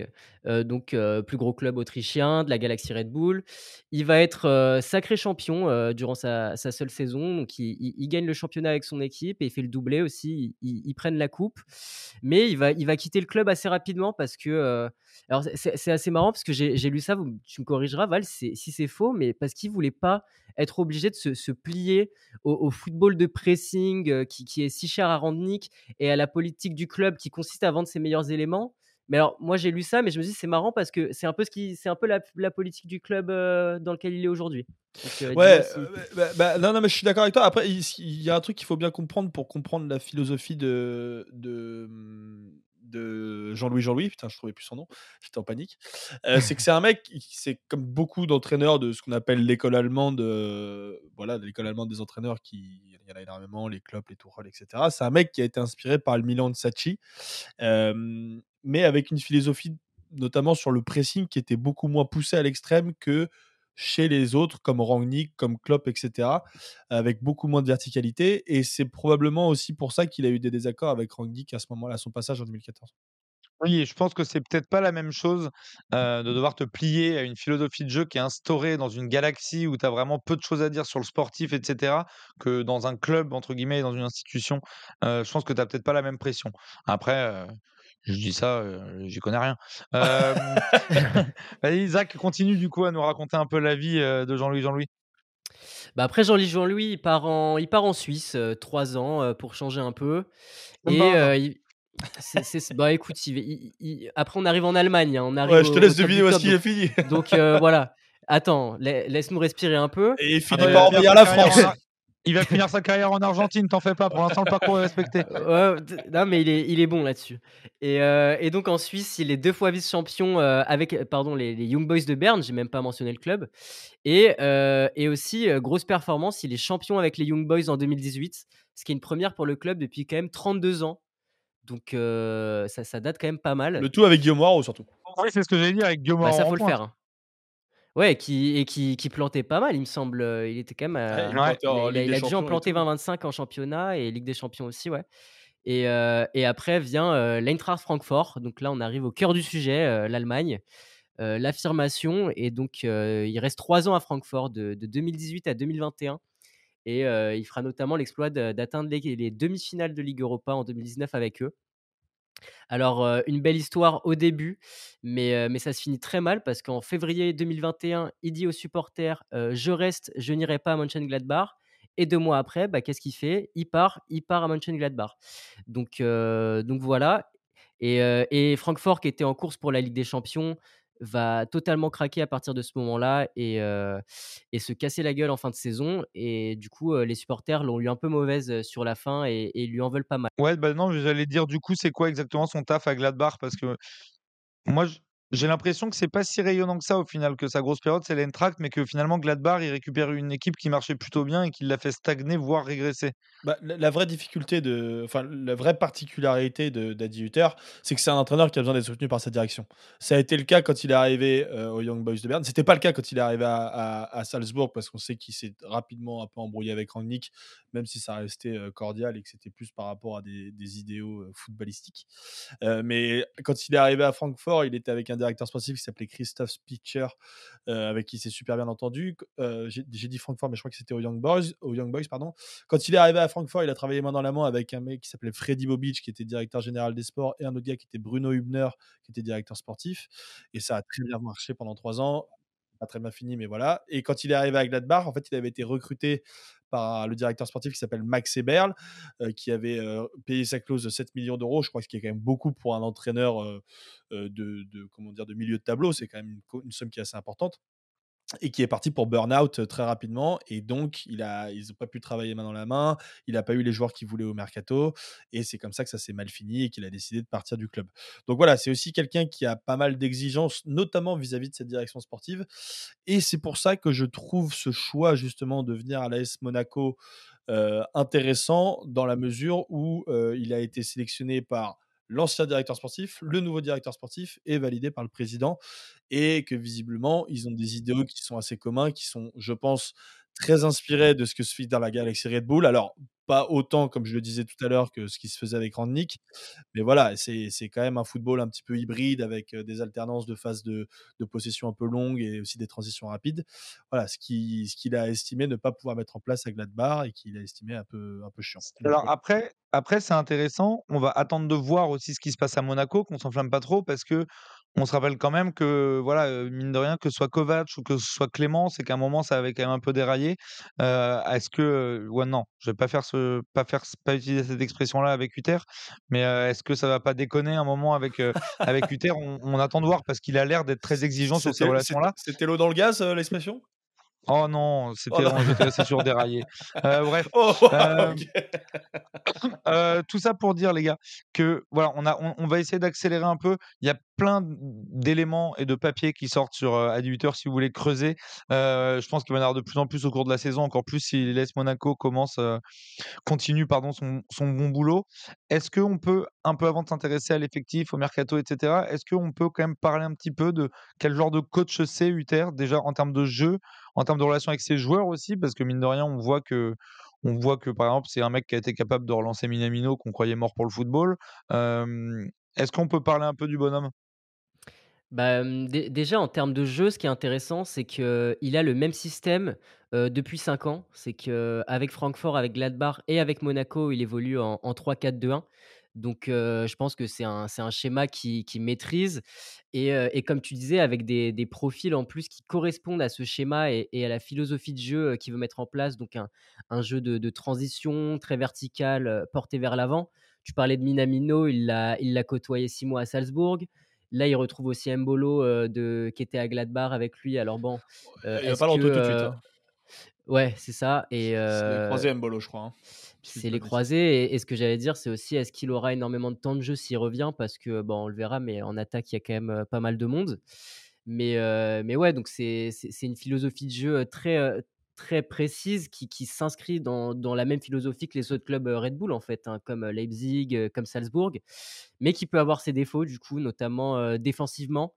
B: heu, donc heu, plus gros club autrichien de la galaxie Red Bull. Il va être, sacré champion, durant sa seule saison, donc il gagne le championnat avec son équipe et il fait le doublé aussi, ils prennent la coupe. Mais il va quitter le club assez rapidement parce que, alors c'est assez marrant parce que j'ai lu ça, tu me corrigeras Val si c'est faux, mais parce qu'il voulait pas être obligé de se plier au football de pressing, heu, qui qui est si cher à Rangnick et à la politique du club qui consiste à vendre ses meilleurs éléments. Mais alors moi j'ai lu ça, mais je me dis: «C'est marrant parce que c'est un peu ce qui c'est un peu la la politique du club, heu, dans lequel il est aujourd'hui». Dis-moi
C: Ouais,
B: si
C: heu, bah bah, non, non, mais je suis d'accord avec toi. Après, il il y a un truc qu'il faut bien comprendre pour comprendre la philosophie de de, de Jean-Louis Jean-Louis, putain, je trouvais plus son nom, j'étais en panique. Euh, c'est que c'est un mec, c'est comme beaucoup d'entraîneurs de ce qu'on appelle l'école allemande, euh, voilà, l'école allemande des entraîneurs qui, il y en a énormément, les clubs, les Tourelles, etc. C'est un mec qui a été inspiré par le Milan de Sacchi, mais avec une philosophie notamment sur le pressing qui était beaucoup moins poussé à l'extrême que chez les autres, comme Rangnick, comme Klopp, etc., avec beaucoup moins de verticalité. Et c'est probablement aussi pour ça qu'il a eu des désaccords avec Rangnick à ce moment-là, son passage en 2014.
A: Oui, je pense que c'est peut-être pas la même chose de devoir te plier à une philosophie de jeu qui est instaurée dans une galaxie où tu as vraiment peu de choses à dire sur le sportif, etc., que dans un club, entre guillemets, dans une institution. je pense que tu n'as peut-être pas la même pression. Après, je dis ça, j'y connais rien. Vas-y, Zach, continue du coup à nous raconter un peu la vie de Jean-Louis Jean-Louis.
B: Bah après Jean-Louis Jean-Louis, il part en, il part en Suisse trois ans pour changer un peu. Et bah écoute, après on arrive en Allemagne. Hein, on arrive
C: ouais, je te laisse deviner où est-ce qu'il est fini.
B: donc voilà. Attends, laisse-nous respirer un peu.
C: Et il finit par envahir la France.
A: Il va finir sa carrière en Argentine, t'en fais pas. Pour l'instant, le parcours est respecté.
B: non, mais il est, il est bon là-dessus. Et, euh, et, donc en Suisse, il est deux fois vice-champion euh, avec pardon, les, Young Boys de Berne. J'ai même pas mentionné le club. Et, euh, et aussi, grosse performance, il est champion avec les Young Boys en 2018, ce qui est une première pour le club depuis quand même 32 ans. Donc ça, ça, date quand même pas mal.
C: Le tout avec Guillaume Moreau surtout.
A: Oui, c'est ce que j'allais dire avec Guillaume
B: bah, Ça faut le faire. Hein. Ouais, qui, et qui, qui, plantait pas mal, il me semble. Il était quand même. il, a, déjà planté 20-25 en championnat et Ligue des Champions aussi, ouais. Et, et après vient l'Eintracht Francfort. Donc là, on arrive au cœur du sujet, l'Allemagne. L'affirmation. Et donc, il reste trois ans à Francfort, de, 2018 à 2021. Et il fera notamment l'exploit d'atteindre les, les demi-finales de Ligue Europa en 2019 avec eux. Alors, une belle histoire au début, mais, mais ça se finit très mal parce qu'en février 2021, il dit aux supporters Je reste, je n'irai pas à Mönchengladbach. Et deux mois après, bah, qu'est-ce qu'il fait? Il part, il part à Mönchengladbach. Donc, donc voilà. Et, et, Francfort, qui était en course pour la Ligue des Champions, va totalement craquer à partir de ce moment-là et, et se casser la gueule en fin de saison. Et du coup, les supporters l'ont eu un peu mauvaise sur la fin et, et lui en veulent pas mal.
A: Ouais, bah non, j'allais dire du coup, c'est quoi exactement son taf à Gladbach? Parce que moi, j'ai l'impression que c'est pas si rayonnant que ça au final, que sa grosse période c'est l'Eintracht, mais que finalement Gladbach il récupère une équipe qui marchait plutôt bien et qui l'a fait stagner, voire régresser.
C: Bah, la, vraie difficulté de, enfin la vraie particularité d'Adi Hutter, c'est que c'est un entraîneur qui a besoin d'être soutenu par sa direction. Ça a été le cas quand il est arrivé euh, au Young Boys de Berne. C'était pas le cas quand il est arrivé à, Salzbourg parce qu'on sait qu'il s'est rapidement un peu embrouillé avec Rangnick, même si ça restait euh, cordial et que c'était plus par rapport à des, idéaux euh, footballistiques. mais quand il est arrivé à Francfort, il était avec un directeur sportif qui s'appelait Christophe Spitcher, euh, avec qui s'est super bien entendu. Euh, j'ai dit Francfort, mais je crois que c'était au Young Boys. Au Young Boys pardon. Quand il est arrivé à Francfort, il a travaillé main dans la main avec un mec qui s'appelait Freddy Bobic, qui était directeur général des sports, et un autre gars qui était Bruno Hübner, qui était directeur sportif. Et ça a très bien marché pendant trois ans pas très bien fini, mais voilà. Et quand il est arrivé à Gladbach, en fait, il avait été recruté par le directeur sportif qui s'appelle Max Eberl, euh, qui avait euh, payé sa clause de 7 millions d'euros. Je crois ce qui est quand même beaucoup pour un entraîneur euh, de, dire, de milieu de tableau. C'est quand même une, somme qui est assez importante et qui est parti pour burn-out très rapidement. Et donc, ils n'ont pas pu travailler main dans la main. Il n'a pas eu les joueurs qu'il voulait au mercato. Et c'est comme ça que ça s'est mal fini et qu'il a décidé de partir du club. Donc voilà, c'est aussi quelqu'un qui a pas mal d'exigences, notamment vis-à-vis de cette direction sportive. Et c'est pour ça que je trouve ce choix, justement, de venir à l'AS Monaco intéressant dans la mesure où il a été sélectionné par l'ancien directeur sportif, le nouveau directeur sportif est validé par le président et que visiblement, ils ont des idéaux qui sont assez communs, qui sont, je pense, très inspirés de ce que se fait dans la galaxie Red Bull. Alors, pas autant, comme je le disais tout à l'heure, que ce qui se faisait avec Randnick. Mais voilà, c'est quand même un football un petit peu hybride avec des alternances de phases de, de possession un peu longues et aussi des transitions rapides. Voilà, ce qu'il ce qu'il a estimé ne pas pouvoir mettre en place à Gladbach et qu'il a estimé un peu, un peu chiant.
A: Alors après, après c'est intéressant. On va attendre de voir aussi ce qui se passe à Monaco, qu'on s'enflamme pas trop, parce que on se rappelle quand même que, voilà, mine de rien, que ce soit Kovac ou que ce soit Clément, c'est qu'à un moment, ça avait quand même un peu déraillé. est-ce que, ouais, non, je vais pas faire ce, pas faire, pas utiliser cette expression-là avec Uther, mais est-ce que ça va pas déconner un moment avec avec Uther? On, attend de voir parce qu'il a l'air d'être très exigeant sur ces relations-là.
C: C'était l'eau dans le gaz, l'expression?
A: Oh non,
C: Oh
A: c'était on j'étais assez sur dérailler. Heu, bref,
C: Oh! OK.
A: heu, tout ça pour dire les gars que voilà, on a on on va essayer d'accélérer un peu. Il y a plein d'éléments et de papiers qui sortent sur, à 18:00 si vous voulez creuser. Je pense qu'il va y en avoir de plus en plus au cours de la saison, encore plus si l'AS Monaco commence, continue pardon son son bon boulot. Est-ce qu'on peut, un peu avant de s'intéresser à l'effectif, au mercato et cetera, est-ce qu'on peut quand même parler un petit peu de quel genre de coach c'est Hutter? Déjà en termes de jeu, en termes de relation avec ses joueurs aussi? Parce que mine de rien, on voit que on voit que par exemple, c'est un mec qui a été capable de relancer Minamino qu'on croyait mort pour le football. Est-ce qu'on peut parler un peu du bonhomme?
B: Bah, déjà en termes de jeu, ce qui est intéressant, c'est qu'il a le même système, depuis 5 ans. C'est qu'avec Francfort, avec Gladbach et avec Monaco, il évolue en en 3-4-2-1. Donc, je pense que c'est un c'est un schéma qu'il qu'il maîtrise et comme tu disais, avec des des profils en plus qui correspondent à ce schéma et et à la philosophie de jeu, qu'il veut mettre en place. Donc un un jeu de de transition très vertical, porté vers l'avant. Tu parlais de Minamino, il l'a il l'a côtoyé 6 mois à Salzbourg. Là, il retrouve aussi de qui était à Gladbach avec lui. Alors bon,
C: Il va pas le retrouver tout de suite, hein.
B: ouais, c'est ça et
C: C'est les
B: heu
C: croisés Embolo, je crois, hein,
B: c'est les croisés et et ce que j'allais dire, c'est aussi est-ce qu'il aura énormément de temps de jeu s'il revient? Parce que, bon, on le verra, mais en attaque, il y a quand même, pas mal de monde. Mais mais ouais, donc c'est une philosophie de jeu, très, très précise qui qui s'inscrit dans dans la même philosophie que les autres clubs, Red Bull, en fait, hein, comme, Leipzig, comme Salzbourg. Mais qui peut avoir ses défauts, du coup, notamment, défensivement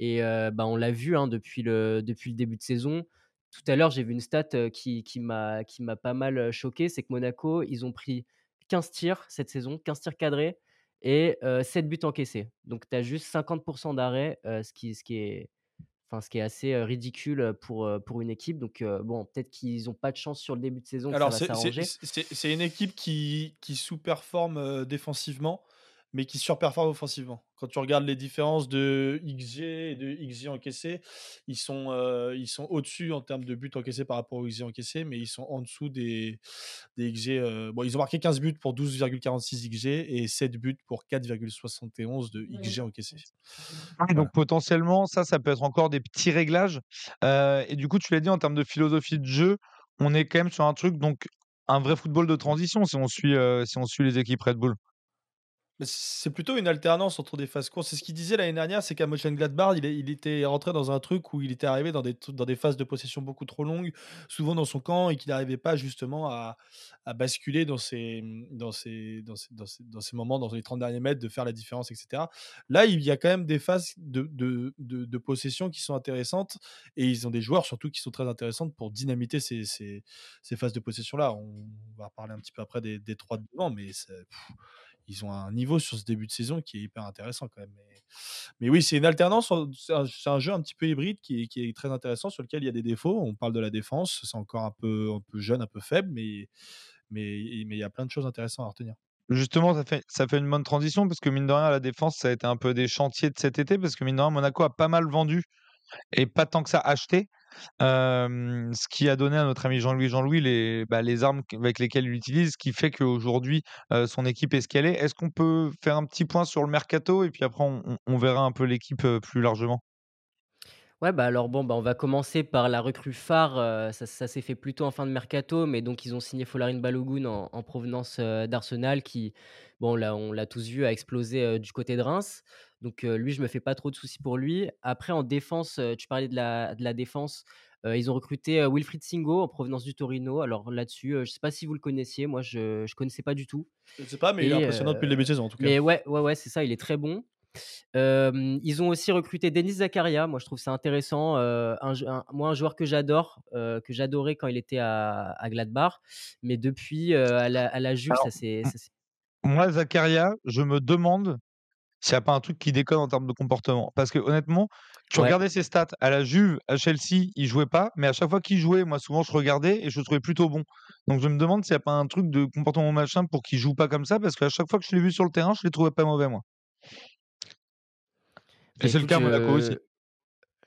B: et bah, on l'a vu, hein, depuis le depuis le début de saison. Tout à l'heure, j'ai vu une stat, qui qui m'a qui m'a pas mal, choqué, c'est que Monaco, ils ont pris 15 tirs cette saison, 15 tirs cadrés et heu, 7 buts encaissés. Donc tu as juste 50 d'arrêts, heu, ce qui ce qui est enfin, ce qui est assez, ridicule, pour, une équipe. Donc bon, peut-être qu'ils ont pas de chance sur le début de saison,
C: Alors c'est une équipe qui qui sous-performe, défensivement, mais qui surperforme offensivement. Quand tu regardes les différences de XG et de XG encaissés, ils sont, ils sont au-dessus en termes de buts encaissés par rapport aux XG encaissés, mais ils sont en dessous des des XG, heu, bon, ils ont marqué 15 buts pour 12,46 XG et 7 buts pour 4,71 de XG encaissés.
A: Oui,
C: Voilà.
A: donc potentiellement, ça, ça peut être encore des petits réglages. Heu et du coup, tu l'as dit en termes de philosophie de jeu, on est quand même sur un truc donc un vrai football de transition si on suit, si on suit les équipes Red Bull.
C: C'est plutôt une alternance entre des phases courtes. C'est ce qu'il disait l'année dernière, c'est qu'à Mönchengladbach, il il était rentré dans un truc où il était arrivé dans des phases de possession beaucoup trop longues, souvent dans son camp et qu'il n'arrivait pas justement à basculer dans ces, moments, dans les 30 derniers mètres, de faire la différence et cetera. Là, il y a quand même des phases de possession qui sont intéressantes et ils ont des joueurs surtout qui sont très intéressantes pour dynamiter ces phases de possession-là. On va parler un petit peu après des des 3 de devant, mais c'est ils ont un niveau sur ce début de saison qui est hyper intéressant quand même. Mais, oui, c'est une alternance, c'est un, jeu un petit peu hybride qui est, très intéressant, sur lequel il y a des défauts. On parle de la défense, c'est encore un peu, un peu jeune, un peu faible, mais, il y a plein de choses intéressantes à retenir.
A: Justement, ça fait ça fait une bonne transition parce que mine de rien, la défense, ça a été un peu des chantiers de cet été parce que mine de rien, Monaco a pas mal vendu et pas tant que ça acheté. Ce qui a donné à notre ami Jean-Louis Jean-Louis les, bah, les armes avec lesquelles il utilise, ce qui fait qu'aujourd'hui, heu, son équipe est ce qu'elle est. Est-ce qu'on peut faire un petit point sur le mercato et puis après on verra un peu l'équipe, plus largement?
B: Ouais, bah, alors bon, bah, on va commencer par la recrue phare, ça s'est fait plutôt en fin de mercato, mais donc ils ont signé Folarin Balogun en en provenance, d'Arsenal qui, bon là, on l'a tous vu, a explosé, du côté de Reims. Donc lui, je me fais pas trop de soucis pour lui. Après en défense, tu parlais de la de la défense, ils ont recruté, Wilfried Singo en provenance du Torino. Alors là-dessus, je sais pas si vous le connaissiez, moi je je connaissais pas du tout
C: Je ne sais pas, mais il est impressionnant depuis le début de saison en tout cas.
B: mais ouais, ouais, ouais, c'est ça, il est très bon. Ils ont aussi recruté Denis Zakaria. Moi, je trouve ça intéressant, un moi, un joueur que j'adore, que j'adorais quand il était à à Gladbach, mais depuis, à la à la Juve,
A: Alors,
B: ça s'est
A: moi, Zakaria, je me demande s'il y a pas un truc qui déconne en termes de comportement. Parce que honnêtement, tu
B: ouais,
A: regardais ses stats à la Juve, à Chelsea, il jouait pas, mais à chaque fois qu'il jouait, moi, souvent, je regardais et je le trouvais plutôt bon. Donc je me demande s'il y a pas un truc de comportement machin pour qu'il joue pas comme ça, parce qu'à chaque fois que je l'ai vu sur le terrain, je l'ai trouvé pas mauvais, moi.
B: bah,
A: Et c'est le cas à Monaco aussi.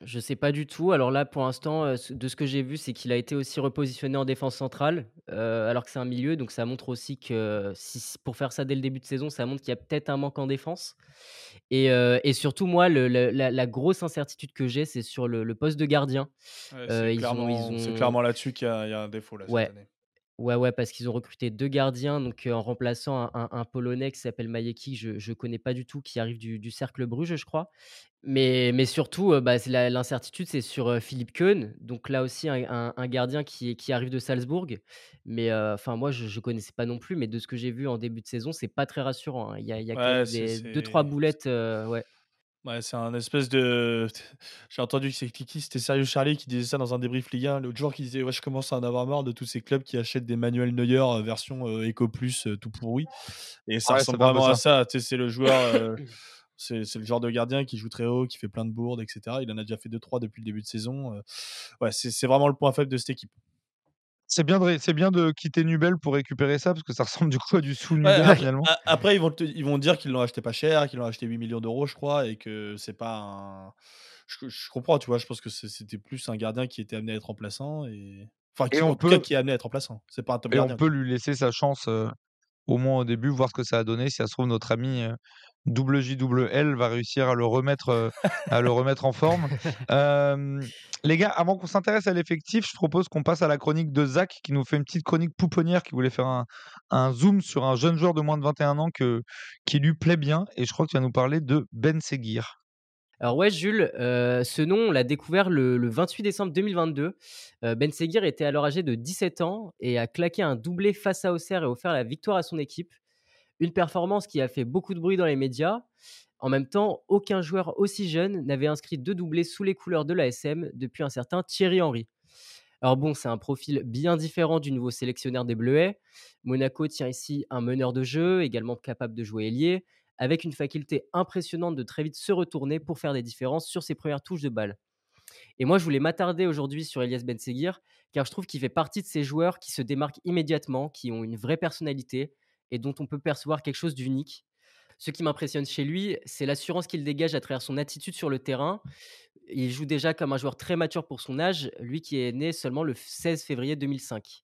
B: Je sais pas du tout. Alors là, pour l'instant, ce de ce que j'ai vu, c'est qu'il a été aussi repositionné en défense centrale, heu, alors que c'est un milieu, donc ça montre aussi que si pour faire ça dès le début de saison, ça montre qu'il y a peut-être un manque en défense et et surtout moi le le la la grosse incertitude que j'ai, c'est sur le le poste de gardien.
C: Ouais, c'est
B: Heu, ils ont ils
C: clairement c'est
B: ont
C: clairement là-dessus qu'il y a il y a un défaut là cette
B: ouais.
C: année.
B: Ouais, ouais, parce qu'ils ont recruté 2 gardiens, donc en remplaçant un un un Polonais qui s'appelle Majecki, je je connais pas du tout, qui arrive du du Cercle Bruges, je crois. Mais mais surtout, bah, c'est la l'incertitude, c'est sur, Philippe Keun, donc là aussi un un un gardien qui arrive de Salzbourg. Mais enfin moi je je connaissais pas non plus, mais de ce que j'ai vu en début de saison, c'est pas très rassurant, hein. Il y a il y a quand
C: Ouais,
B: même
C: c'est
B: des 2-3
C: c'est c
B: boulettes, ouais.
C: Ouais, c'est un espèce de j'ai entendu que c'est qui? C'était Sérieux Charlie qui disait ça dans un débrief Ligue 1 l'autre jour, qui disait: «Ouais, je commence à en avoir marre de tous ces clubs qui achètent des Manuel Neuer, heu, version, heu, Eco Plus, heu, tout pourri» et ça
A: Ouais, ça
C: ressemble vraiment à
A: ça.
C: ça. Tu sais, c'est le joueur, c'est c'est le genre de gardien qui joue très haut, qui fait plein de bourdes et cetera. Il en a déjà fait 2-3 depuis le début de saison, ouais, c'est c'est vraiment le point faible de cette équipe.
A: C'est bien de c'est bien de quitter Nubel pour récupérer ça, parce que ça ressemble du coup à du sous
C: Ouais,
A: finalement.
C: après ils vont te ils vont dire qu'ils l'ont acheté pas cher, qu'ils l'ont acheté 8 000 000 je crois et que c'est pas un je je comprends, tu vois? Je pense que c'était plus un gardien qui était amené à être remplaçant et enfin
A: Et
C: qui
A: on
C: cas qui est amené à être remplaçant. C'est pas un top
A: et on peut
C: quoi.
A: lui laisser sa chance, au moins au début, voir ce que ça a donné. Si ça se trouve notre ami, double J double L va réussir à le remettre, heu, à le remettre en forme. Hem, les gars, avant qu'on s'intéresse à l'effectif, je propose qu'on passe à la chronique de Zach qui nous fait une petite chronique pouponnière, qui voulait faire un un zoom sur un jeune joueur de moins de 21 ans que qui lui plaît bien et je crois que tu vas nous parler de Ben Seguir.
B: Alors ouais, Jules, heu, ce nom, on l'a découvert le le 28 décembre 2022. Heu, Ben Seguir était alors âgé de 17 ans et a claqué un doublé face à Auxerre et offert la victoire à son équipe. Une performance qui a fait beaucoup de bruit dans les médias. En même temps, aucun joueur aussi jeune n'avait inscrit 2 doublés sous les couleurs de l'ASM depuis un certain Thierry Henry. Alors bon, c'est un profil bien différent du nouveau sélectionneur des Bleuets. Monaco tient ici un meneur de jeu, également capable de jouer ailier, avec une faculté impressionnante de très vite se retourner pour faire des différences sur ses premières touches de balle. Et moi, je voulais m'attarder aujourd'hui sur Elias Benseguir, car je trouve qu'il fait partie de ces joueurs qui se démarquent immédiatement, qui ont une vraie personnalité et dont on peut percevoir quelque chose d'unique. Ce qui m'impressionne chez lui, c'est l'assurance qu'il dégage à travers son attitude sur le terrain. Il joue déjà comme un joueur très mature pour son âge, lui qui est né seulement le 16 février 2005.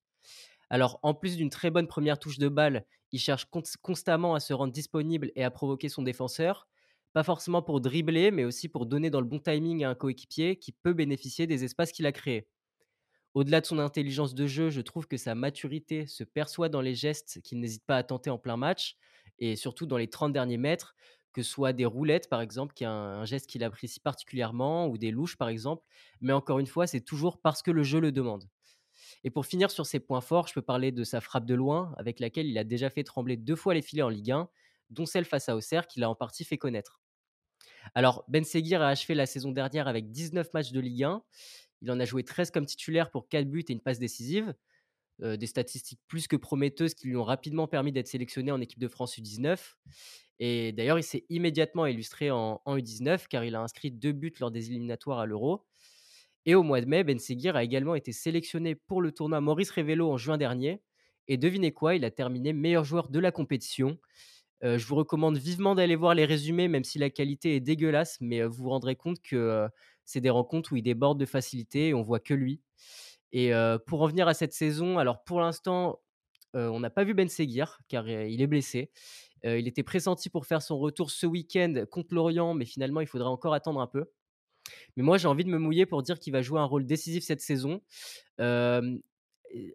B: Alors, en plus d'une très bonne première touche de balle, il cherche cons- constamment à se rendre disponible et à provoquer son défenseur. Pas forcément pour dribbler, mais aussi pour donner dans le bon timing à un coéquipier qui peut bénéficier des espaces qu'il a créés. Au-delà de son intelligence de jeu, je trouve que sa maturité se perçoit dans les gestes qu'il n'hésite pas à tenter en plein match et surtout dans les 30 derniers mètres, que ce soit des roulettes par exemple, qui est un, geste qu'il apprécie particulièrement, ou des louches par exemple. Mais encore une fois, c'est toujours parce que le jeu le demande. Et pour finir sur ses points forts, je peux parler de sa frappe de loin, avec laquelle il a déjà fait trembler deux fois les filets en Ligue 1, dont celle face à Auxerre qu'il a en partie fait connaître. Alors, Ben Seguir a achevé la saison dernière avec 19 matchs de Ligue 1. Il en a joué 13 comme titulaire pour 4 buts et une passe décisive. Euh, des statistiques plus que prometteuses qui lui ont rapidement permis d'être sélectionné en équipe de France U19. Et d'ailleurs, il s'est immédiatement illustré en, en U19 car il a inscrit deux buts lors des éliminatoires à l'Euro. Et au mois de mai, Ben Seguir a également été sélectionné pour le tournoi Maurice Révélo en juin dernier. Et devinez quoi, il a terminé meilleur joueur de la compétition. Heu, je vous recommande vivement d'aller voir les résumés, même si la qualité est dégueulasse, mais heu, vous vous rendrez compte que, c'est des rencontres où il déborde de facilité et on voit que lui. Et pour en venir à cette saison, alors pour l'instant, on n'a pas vu Ben Seguir car, il est blessé. Il était pressenti pour faire son retour ce week-end contre Lorient, mais finalement il faudra encore attendre un peu. Mais moi, j'ai envie de me mouiller pour dire qu'il va jouer un rôle décisif cette saison.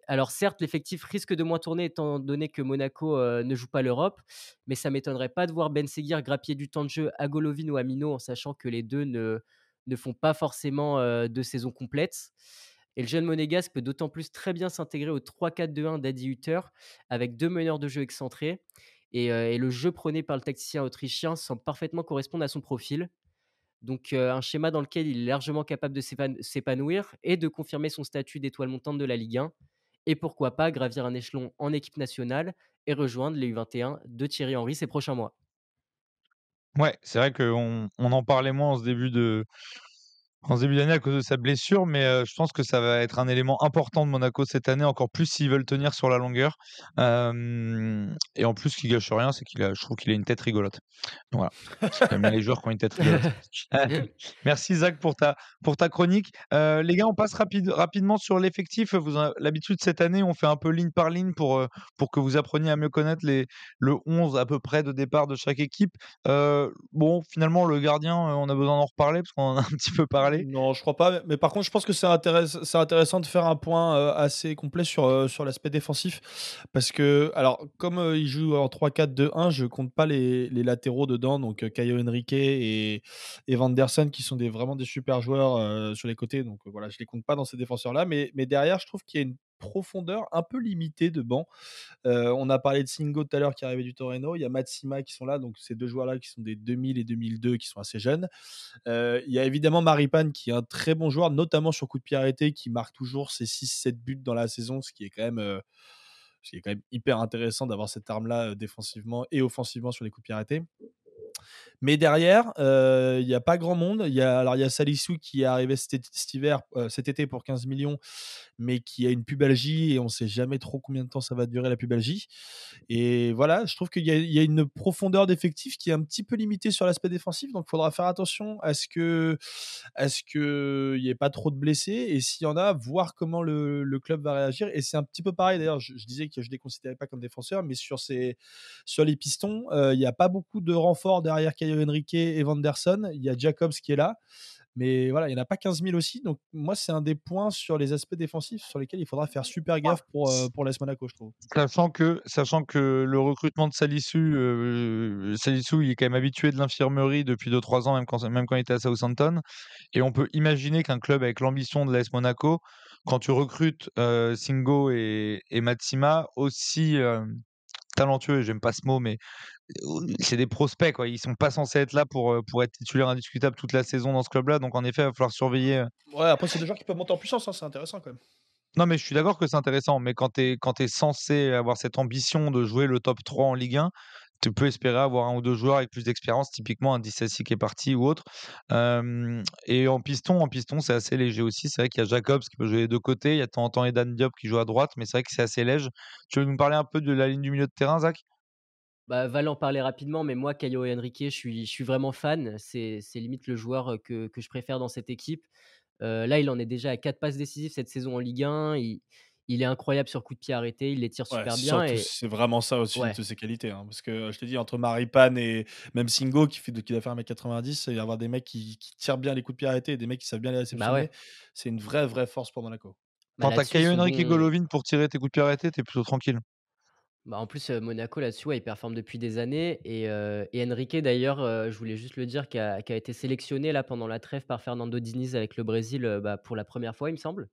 B: Alors certes, l'effectif risque de moins tourner étant donné que Monaco, ne joue pas l'Europe, mais ça m'étonnerait pas de voir Ben Seguir grappiller du temps de jeu à Golovin ou à Minot, en sachant que les 2 ne ne font pas forcément, de saison complète. Et le jeune monégasque peut d'autant plus très bien s'intégrer au 3-4-2-1 d'Adi Hutter avec 2 meneurs de jeu excentrés et le jeu prôné par le tacticien autrichien semble parfaitement correspondre à son profil. Donc, un schéma dans lequel il est largement capable de s'épan s'épanouir et de confirmer son statut d'étoile montante de la Ligue 1 et pourquoi pas gravir un échelon en équipe nationale et rejoindre les U21 de Thierry Henry ces prochains mois.
A: Ouais, c'est vrai qu'on on en parlait moins en ce début de en début d'année à cause de sa blessure, mais je pense que ça va être un élément important de Monaco cette année, encore plus s'ils veulent tenir sur la longueur. et en plus, ce qui gâche rien, c'est qu'il a, je trouve qu'il a une tête rigolote. Voilà. J'aime bien les joueurs qui ont une tête rigolote. Merci Zach pour ta, pour ta chronique. les gars, on passe rapide, rapidement sur l'effectif. Vous l'habitude cette année, on fait un peu ligne par ligne pour, pour que vous appreniez à mieux connaître les, le 11 à peu près de départ de chaque équipe. bon, finalement, le gardien, on a besoin d'en reparler parce qu'on en a un petit peu parlé.
C: Non, je crois pas. Mais par contre, je pense que c'est intéressant de faire un point euh, assez complet sur, euh, sur l'aspect défensif. Parce que, alors, comme euh, il joue en 3-4-2-1, je compte pas les, les latéraux dedans. Donc, Caio Henrique et, et Vanderson, qui sont des, vraiment des super joueurs sur les côtés. Donc, voilà, je les compte pas dans ces défenseurs-là. Mais, mais derrière, je trouve qu'il y a une profondeur un peu limitée de banc. on a parlé de Singo tout à l'heure qui arrivait du Torino. Il y a Matsima qui sont là, donc ces deux joueurs-là qui sont des 2000 et 2002 qui sont assez jeunes. il y a évidemment Maripan qui est un très bon joueur, notamment sur coup de pied arrêté, qui marque toujours ses 6-7 buts dans la saison, ce qui est quand même. ce qui est hyper intéressant d'avoir cette arme-là défensivement et offensivement sur les coups de pied arrêtés. Mais derrière, il n'y a pas grand monde. Il y a, alors, il y a Salissou qui est arrivé cet, hiver, cet été pour 15 millions, mais qui a une pubalgie et on ne sait jamais trop combien de temps ça va durer la pubalgie. Et voilà, je trouve qu'il y, a une profondeur d'effectif qui est un petit peu limitée sur l'aspect défensif, donc il faudra faire attention à ce à ce qu'il n'y ait pas trop de blessés et s'il y en a, voir comment le, club va réagir. Et c'est un petit peu pareil d'ailleurs. Je, disais que je ne les considérais pas comme défenseurs, mais sur ces, sur les pistons, il n'y a pas beaucoup de renforts derrière Caio Henrique et Vanderson. Il y a Jacobs qui est là. Mais voilà, il n'y en a pas 15 000 aussi. Donc, moi, c'est un des points sur les aspects défensifs sur lesquels il faudra faire super gaffe pour, euh, pour l'AS Monaco, je trouve.
A: Sachant que, sachant que le recrutement de Salisu, euh, Salisu, il est quand même habitué de l'infirmerie depuis 2-3 ans, même quand, même quand il était à Southampton. Et on peut imaginer qu'un club avec l'ambition de l'AS Monaco, quand tu recrutes euh, Singo et, et Matsima, aussi talentueux, j'aime pas ce mot, mais c'est des prospects, quoi. Ils sont pas censés être là pour, pour être titulaires indiscutables toute la saison dans ce club-là. Donc, en effet, il va falloir surveiller.
C: Ouais, après, c'est des joueurs qui peuvent monter en puissance, hein, c'est intéressant quand même.
A: Non, mais je suis d'accord que c'est intéressant. Mais quand tu es, es, censé avoir cette ambition de jouer le top 3 en Ligue 1, tu peux espérer avoir un ou deux joueurs avec plus d'expérience, typiquement un Dissassi qui est parti ou autre. et en piston, en piston, c'est assez léger aussi. C'est vrai qu'il y a Jacobs qui peut jouer des deux côtés. Il y a de temps en temps Edan Diop qui joue à droite, mais c'est vrai que c'est assez léger. Tu veux nous parler un peu de la ligne du milieu de terrain, Zach?
B: Bah, Val en parlait rapidement, mais moi, Caio Henrique, je suis, je suis vraiment fan. C'est limite le joueur que, que, je préfère dans cette équipe. là, il en est déjà à 4 passes décisives cette saison en Ligue 1. Il, il est incroyable sur coup de pied arrêté, il les tire super bien. Et...
C: C'est vraiment ça aussi de ses qualités. Hein, parce que je te dis, entre Maripan et même Singo qui, fait, qui doit faire 1m90, il y avoir des mecs qui, tirent bien les coups de pied arrêtés et des mecs qui savent bien les bah réceptionner. C'est une vraie, vraie force pour Monaco.
A: Bah Quand t'as Caio Henrique et Golovin pour tirer tes coups de pied arrêtés, t'es plutôt tranquille.
B: Bah en plus, Monaco là-dessus, il performe depuis des années. Et, et Enrique, d'ailleurs, je voulais juste le dire, qui a, été sélectionné là pendant la trêve par Fernando Diniz avec le Brésil bah, pour la première fois, il me semble.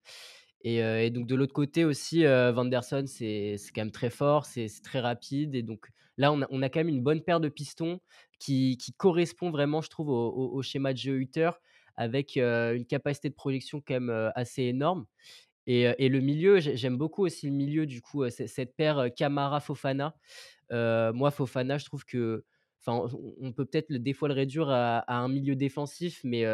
B: Et, donc de l'autre côté aussi, Vanderson, c'est quand même très fort, c'est très rapide. Et donc là, on a, quand même une bonne paire de pistons qui, qui correspond vraiment, je trouve, au, schéma de jeu Hutter, avec une capacité de projection quand même assez énorme. Et, le milieu, j'aime beaucoup aussi le milieu, du coup, cette paire Camara-Fofana. moi, Fofana, je trouve que. Enfin, on peut peut-être des fois le réduire à, un milieu défensif, mais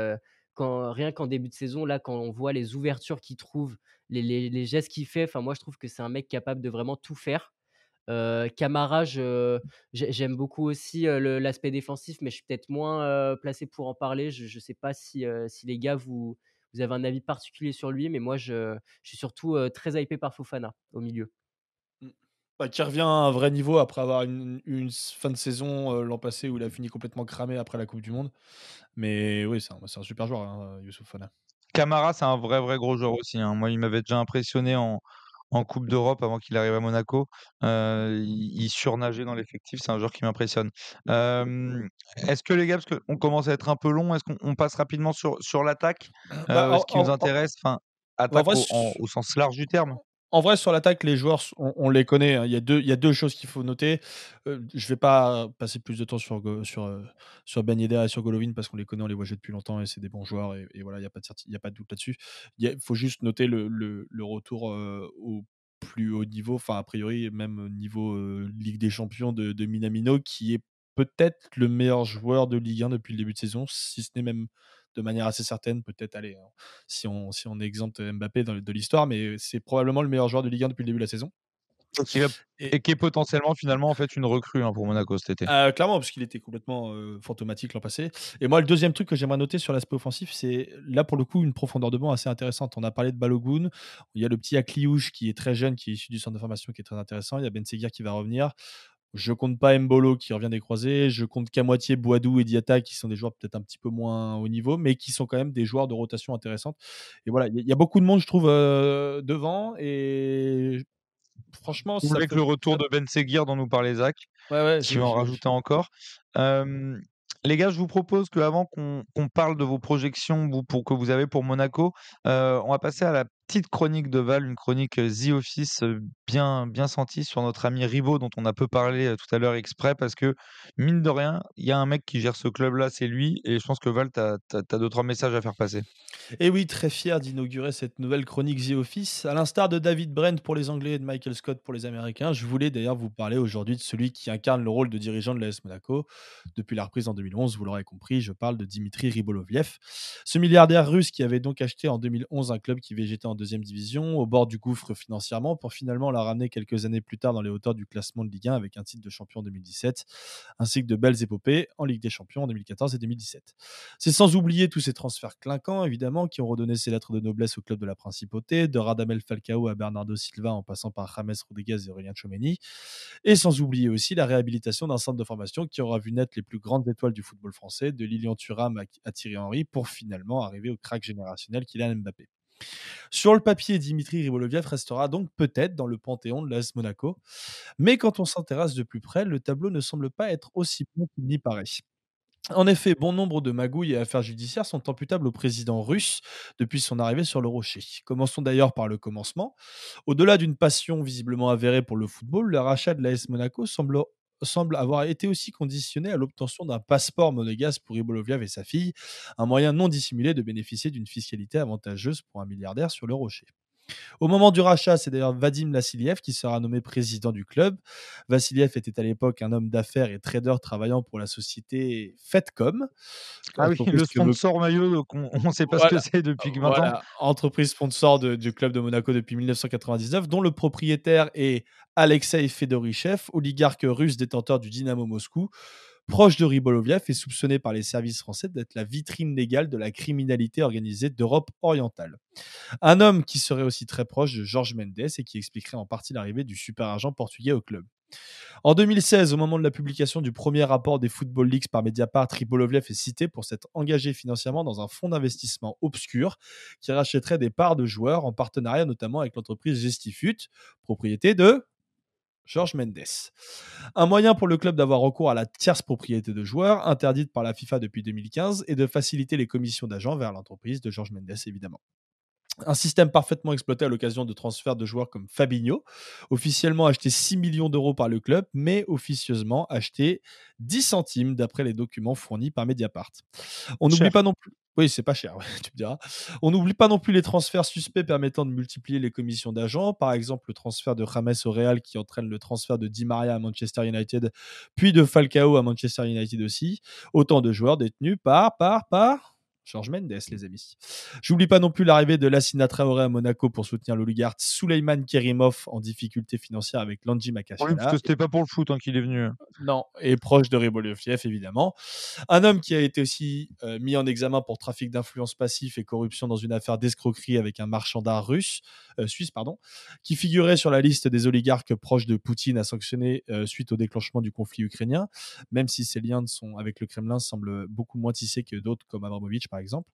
B: rien qu'en début de saison, là, quand on voit les ouvertures qu'il trouve, les, gestes qu'il fait, enfin, moi, je trouve que c'est un mec capable de vraiment tout faire. Euh, Camara, j'aime beaucoup aussi l'aspect défensif, mais je suis peut-être moins placé pour en parler. Je ne sais pas si, les gars, vous, vous avez un avis particulier sur lui, mais moi, je, je suis surtout très hypé par Fofana au milieu.
C: Bah, qui revient à un vrai niveau après avoir une, une fin de saison l'an passé où il a fini complètement cramé après la Coupe du Monde. Mais oui, c'est un, un, super joueur, hein, Youssouf Fana.
A: Camara, c'est un vrai, vrai gros joueur aussi. Hein. Moi, il m'avait déjà impressionné en, en Coupe d'Europe avant qu'il arrive à Monaco. Euh, il, surnageait dans l'effectif. C'est un joueur qui m'impressionne. est-ce que les gars, parce qu'on commence à être un peu long, est-ce qu'on passe rapidement sur, sur l'attaque bah, Ce qui nous intéresse, enfin, attaque au, sens large du terme?
C: En vrai, sur l'attaque, les joueurs, on, les connaît. Hein. Il, y a deux, il y a deux choses qu'il faut noter. Euh, je ne vais pas passer plus de temps sur, sur, euh, Ben et sur Golovin parce qu'on les connaît, on les voit jouer depuis longtemps et c'est des bons joueurs. Et, voilà, il n'y a, pas de a pas de doute là-dessus. Il faut juste noter le, le, retour euh, au plus haut niveau, enfin, a priori, même niveau Ligue des Champions de, de Minamino, qui est peut-être le meilleur joueur de Ligue 1 depuis le début de saison, si ce n'est même de manière assez certaine, peut-être, allez, hein, si on, si on exempte Mbappé de l'histoire, mais c'est probablement le meilleur joueur de Ligue 1 depuis le début de la saison.
A: Et, qui est potentiellement finalement en fait une recrue hein, pour Monaco cet été.
C: Ah, clairement, parce qu'il était complètement fantomatique l'an passé. Et moi, le deuxième truc que j'aimerais noter sur l'aspect offensif, c'est là pour le coup une profondeur de banc assez intéressante. On a parlé de Balogun, il y a le petit Akliouche qui est très jeune, qui est issu du centre de formation, qui est très intéressant. Il y a Ben Seguir qui va revenir. Je compte pas Mbolo qui revient des croisés. Je compte qu'à moitié Boadou et Diata qui sont des joueurs peut-être un petit peu moins haut niveau, mais qui sont quand même des joueurs de rotation intéressante. Et voilà, il y, a beaucoup de monde, je trouve, devant. Et franchement,
A: Vous avec le retour de Ben Seguir dont nous parlait Zach,
C: ouais, ouais,
A: qui va en rajouter encore. Les gars, je vous propose qu'avant qu'on qu'on parle de vos projections vous, pour, que vous avez pour Monaco, euh, on va passer à la petite chronique de Val, une chronique The Office bien, bien sentie sur notre ami Rivo, dont on a peu parlé tout à l'heure exprès, parce que mine de rien, il y a un mec qui gère ce club-là, c'est lui, et je pense que Val, tu as, deux, trois messages à faire passer.
C: Et oui, très fier d'inaugurer cette nouvelle chronique The Office. À l'instar de David Brent pour les Anglais et de Michael Scott pour les Américains, je voulais d'ailleurs vous parler aujourd'hui de celui qui incarne le rôle de dirigeant de l'AS Monaco depuis la reprise en 2011. Vous l'aurez compris, je parle de Dimitri Riboloviev. Ce milliardaire russe qui avait donc acheté en 2011 un club qui végétait en deuxième division, au bord du gouffre financièrement, pour finalement la ramener quelques années plus tard dans les hauteurs du classement de Ligue 1 avec un titre de champion en 2017, ainsi que de belles épopées en Ligue des Champions en 2014 et 2017. C'est sans oublier tous ces transferts clinquants, évidemment, qui ont redonné ses lettres de noblesse au club de la Principauté, de Radamel Falcao à Bernardo Silva en passant par James Rodriguez et Aurélien Chomeni, et sans oublier aussi la réhabilitation d'un centre de formation qui aura vu naître les plus grandes étoiles du football français, de Lilian Thuram à Thierry Henry, pour finalement arriver au crack générationnel Kylian Mbappé. Sur le papier, Dimitri Riboloviev restera donc peut-être dans le panthéon de l'AS Monaco. Mais quand on s'intéresse de plus près, le tableau ne semble pas être aussi bon qu'il n'y paraît. En effet, bon nombre de magouilles et affaires judiciaires sont imputables au président russe depuis son arrivée sur le rocher. Commençons d'ailleurs par le commencement. Au-delà d'une passion visiblement avérée pour le football, le rachat de l'AS Monaco semble semble avoir été aussi conditionné à l'obtention d'un passeport monégasque pour Riboloviev et sa fille, un moyen non dissimulé de bénéficier d'une fiscalité avantageuse pour un milliardaire sur le rocher. Au moment du rachat, c'est d'ailleurs Vadim Vassiliev qui sera nommé président du club. Vassiliev était à l'époque un homme d'affaires et trader travaillant pour la société Fedcom.
A: Ah oui, le sponsor maillot, on ne sait pas ce que c'est depuis 20 ans.
C: Entreprise sponsor du club de Monaco depuis 1999, dont le propriétaire est Alexei Fedorichev, oligarque russe détenteur du Dynamo Moscou, proche de Riboloviev et soupçonné par les services français d'être la vitrine légale de la criminalité organisée d'Europe orientale. Un homme qui serait aussi très proche de Georges Mendes et qui expliquerait en partie l'arrivée du super agent portugais au club. En 2016, au moment de la publication du premier rapport des Football Leagues par Mediapart, Riboloviev est cité pour s'être engagé financièrement dans un fonds d'investissement obscur qui rachèterait des parts de joueurs en partenariat notamment avec l'entreprise Gestifut, propriété de Georges Mendes. Un moyen pour le club d'avoir recours à la tierce propriété de joueurs, interdite par la FIFA depuis 2015, et de faciliter les commissions d'agents vers l'entreprise de Georges Mendes, évidemment. Un système parfaitement exploité à l'occasion de transferts de joueurs comme Fabinho, officiellement acheté 6 millions d'euros par le club, mais officieusement acheté 10 centimes d'après les documents fournis par Mediapart. On n'oublie pas non plus. Oui, c'est pas cher, tu me diras. On n'oublie pas non plus les transferts suspects permettant de multiplier les commissions d'agents. Par exemple, le transfert de James au Real qui entraîne le transfert de Di Maria à Manchester United, puis de Falcao à Manchester United aussi. Autant de joueurs détenus par, par, par Georges Mendes, les amis. J'oublie pas non plus l'arrivée de Lassina Traoré à Monaco pour soutenir l'oligarque Souleyman Kerimov en difficulté financière avec Landji Makashila.
A: Oui, parce que c'était pas pour le foot hein, qu'il est venu.
C: Non, et proche de Riboloviev, évidemment. Un homme qui a été aussi euh, mis en examen pour trafic d'influence passif et corruption dans une affaire d'escroquerie avec un marchand d'art russe, euh, suisse, pardon, qui figurait sur la liste des oligarques proches de Poutine à sanctionner euh, suite au déclenchement du conflit ukrainien, même si ses liens sont, avec le Kremlin semblent beaucoup moins tissés que d'autres comme Abramovich, par exemple.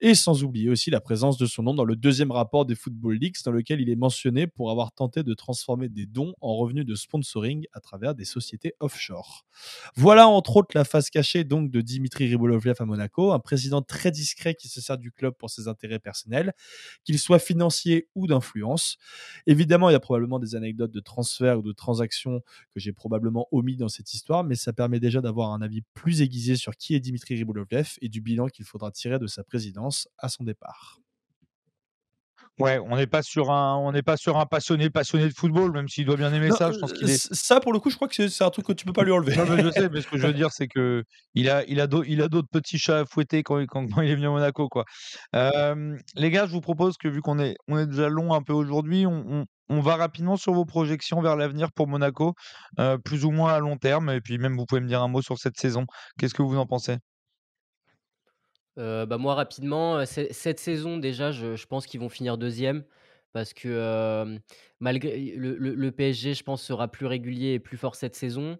C: Et sans oublier aussi la présence de son nom dans le deuxième rapport des Football Leagues, dans lequel il est mentionné pour avoir tenté de transformer des dons en revenus de sponsoring à travers des sociétés offshore. Voilà entre autres la face cachée donc de Dimitri Ribolovlev à Monaco, un président très discret qui se sert du club pour ses intérêts personnels, qu'il soit financier ou d'influence. Évidemment, il y a probablement des anecdotes de transferts ou de transactions que j'ai probablement omis dans cette histoire, mais ça permet déjà d'avoir un avis plus aiguisé sur qui est Dimitri Ribolovlev et du bilan qu'il faudra de sa présidence à son départ.
A: Ouais, on n'est pas sur un, on n'est pas sur un passionné, passionné de football, même s'il doit bien aimer ça. Je pense qu'il est.
C: Ça, pour le coup, je crois que c'est un truc que tu peux pas lui enlever.
A: Non, mais je sais, mais ce que je veux dire, c'est que il a, il a, il a d'autres petits chats à fouetter quand, quand, il est venu à Monaco, quoi. les gars, je vous propose que vu qu'on est, on est déjà long un peu aujourd'hui, on, on, va rapidement sur vos projections vers l'avenir pour Monaco, plus ou moins à long terme, et puis même vous pouvez me dire un mot sur cette saison. Qu'est-ce que vous en pensez?
B: Bah, moi rapidement, cette saison déjà, je pense qu'ils vont finir deuxième parce que, malgré le PSG, je pense, sera plus régulier et plus fort cette saison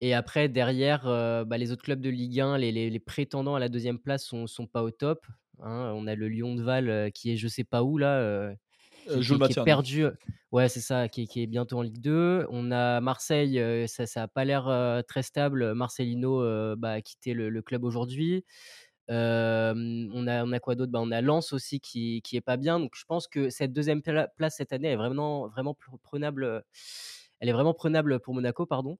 B: et après derrière, bah, les autres clubs de Ligue 1, les prétendants à la deuxième place sont sont pas au top, hein. On a le Lyon de Val, qui est je sais pas où là, qui est perdu, ouais, c'est ça, qui est bientôt en Ligue 2. On a Marseille, ça ça a pas l'air, très stable. Marcelino, bah, a quitté le club aujourd'hui on, a, on a quoi d'autre? Bah, On a Lens aussi qui, qui est pas bien. Donc je pense que cette deuxième place cette année est vraiment, vraiment prenable. Elle est vraiment prenable pour Monaco, pardon.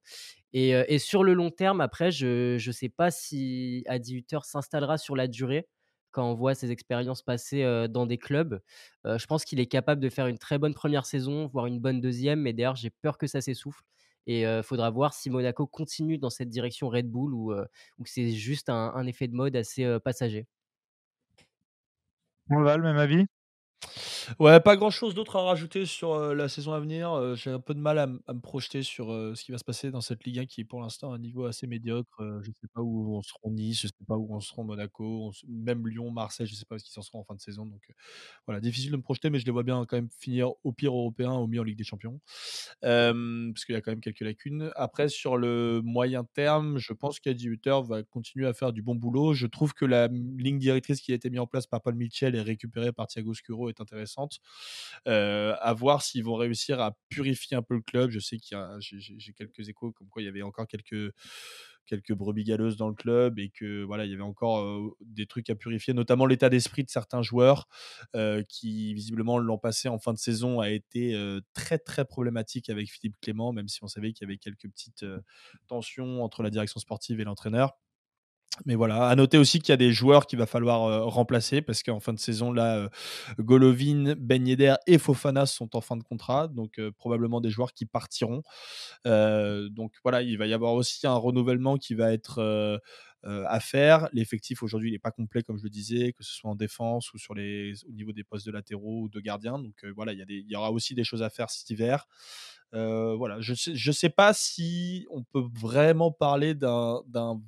B: Et, et sur le long terme, après, je ne sais pas si Adi Hutter s'installera sur la durée quand on voit ses expériences passées dans des clubs. je pense qu'il est capable de faire une très bonne première saison, voire une bonne deuxième, mais d'ailleurs, j'ai peur que ça s'essouffle. Et il faudra voir si Monaco continue dans cette direction Red Bull ou, ou c'est juste un, effet de mode assez passager.
A: On va le même avis?
C: Ouais, pas grand chose d'autre à rajouter sur la saison à venir. j'ai un peu de mal à, me projeter sur ce qui va se passer dans cette Ligue 1 qui est pour l'instant à un niveau assez médiocre. je ne sais pas où on seront Nice, je sais pas où on seront Monaco, même Lyon, Marseille, je sais pas ce qu'ils en seront en fin de saison. Donc voilà, difficile de me projeter, mais je les vois bien quand même finir au pire européen, au mieux en Ligue des Champions. parce qu'il y a quand même quelques lacunes. Après, sur le moyen terme, je pense qu'Adi Hutter va continuer à faire du bon boulot. Je trouve que la ligne directrice qui a été mise en place par Paul Mitchell et récupérée par Thiago Scuro intéressante. À voir s'ils vont réussir à purifier un peu le club. Je sais qu'il y a, j'ai quelques échos comme quoi il y avait encore quelques quelques brebis galeuses dans le club et que voilà, il y avait encore des trucs à purifier, notamment l'état d'esprit de certains joueurs qui visiblement l'an passé en fin de saison a été très très problématique avec Philippe Clément, même si on savait qu'il y avait quelques petites tensions entre la direction sportive et l'entraîneur. Mais voilà, à noter aussi qu'il y a des joueurs qu'il va falloir euh, remplacer parce qu'en fin de saison, là, euh, Golovin, Ben et Fofana sont en fin de contrat, donc euh, probablement des joueurs qui partiront. donc voilà, il va y avoir aussi un renouvellement qui va être à faire. L'effectif aujourd'hui, il n'est pas complet, comme je le disais, que ce soit en défense ou sur les, au niveau des postes de latéraux ou de gardiens. Donc voilà, il y, y aura aussi des choses à faire cet hiver. Euh, voilà, je sais, je sais pas si on peut vraiment parler d'un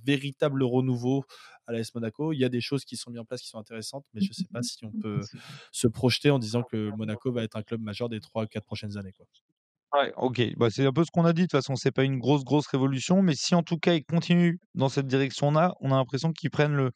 C: véritable renouveau à l'AS Monaco. Il y a des choses qui sont mises en place qui sont intéressantes, mais je ne sais pas si on peut se projeter en disant que Monaco va être un club majeur des 3-4 prochaines années. Quoi.
A: Ouais, ok. Bah, c'est un peu ce qu'on a dit. De toute façon, c'est pas une grosse, grosse révolution, mais si en tout cas ils continuent dans cette direction-là, on a l'impression qu'ils prennent le,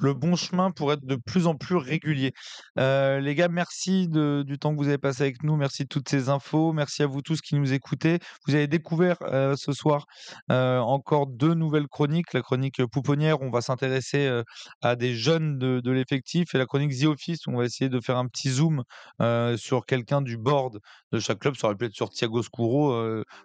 A: le bon chemin pour être de plus en plus régulier. Euh, les gars, merci du temps que vous avez passé avec nous. Merci de toutes ces infos. Merci à vous tous qui nous écoutez. Vous avez découvert euh, ce soir euh, encore deux nouvelles chroniques. La chronique Pouponnière, on va s'intéresser à des jeunes de, l'effectif, et la chronique The Office, on va essayer de faire un petit zoom sur quelqu'un du board de chaque club. Ça aurait pu être sur Thiago Scuro.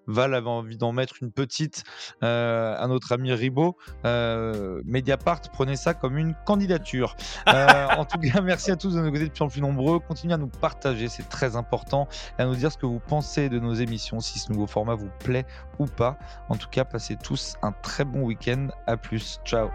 A: Val avait envie d'en mettre une petite à notre ami Ribot. Mediapart, prenez ça comme une candidature. Euh, en tout cas, merci à tous de nous écouter de plus en plus nombreux. Continuez à nous partager, c'est très important, et à nous dire ce que vous pensez de nos émissions, si ce nouveau format vous plaît ou pas. En tout cas, passez tous un très bon week-end. À plus. Ciao.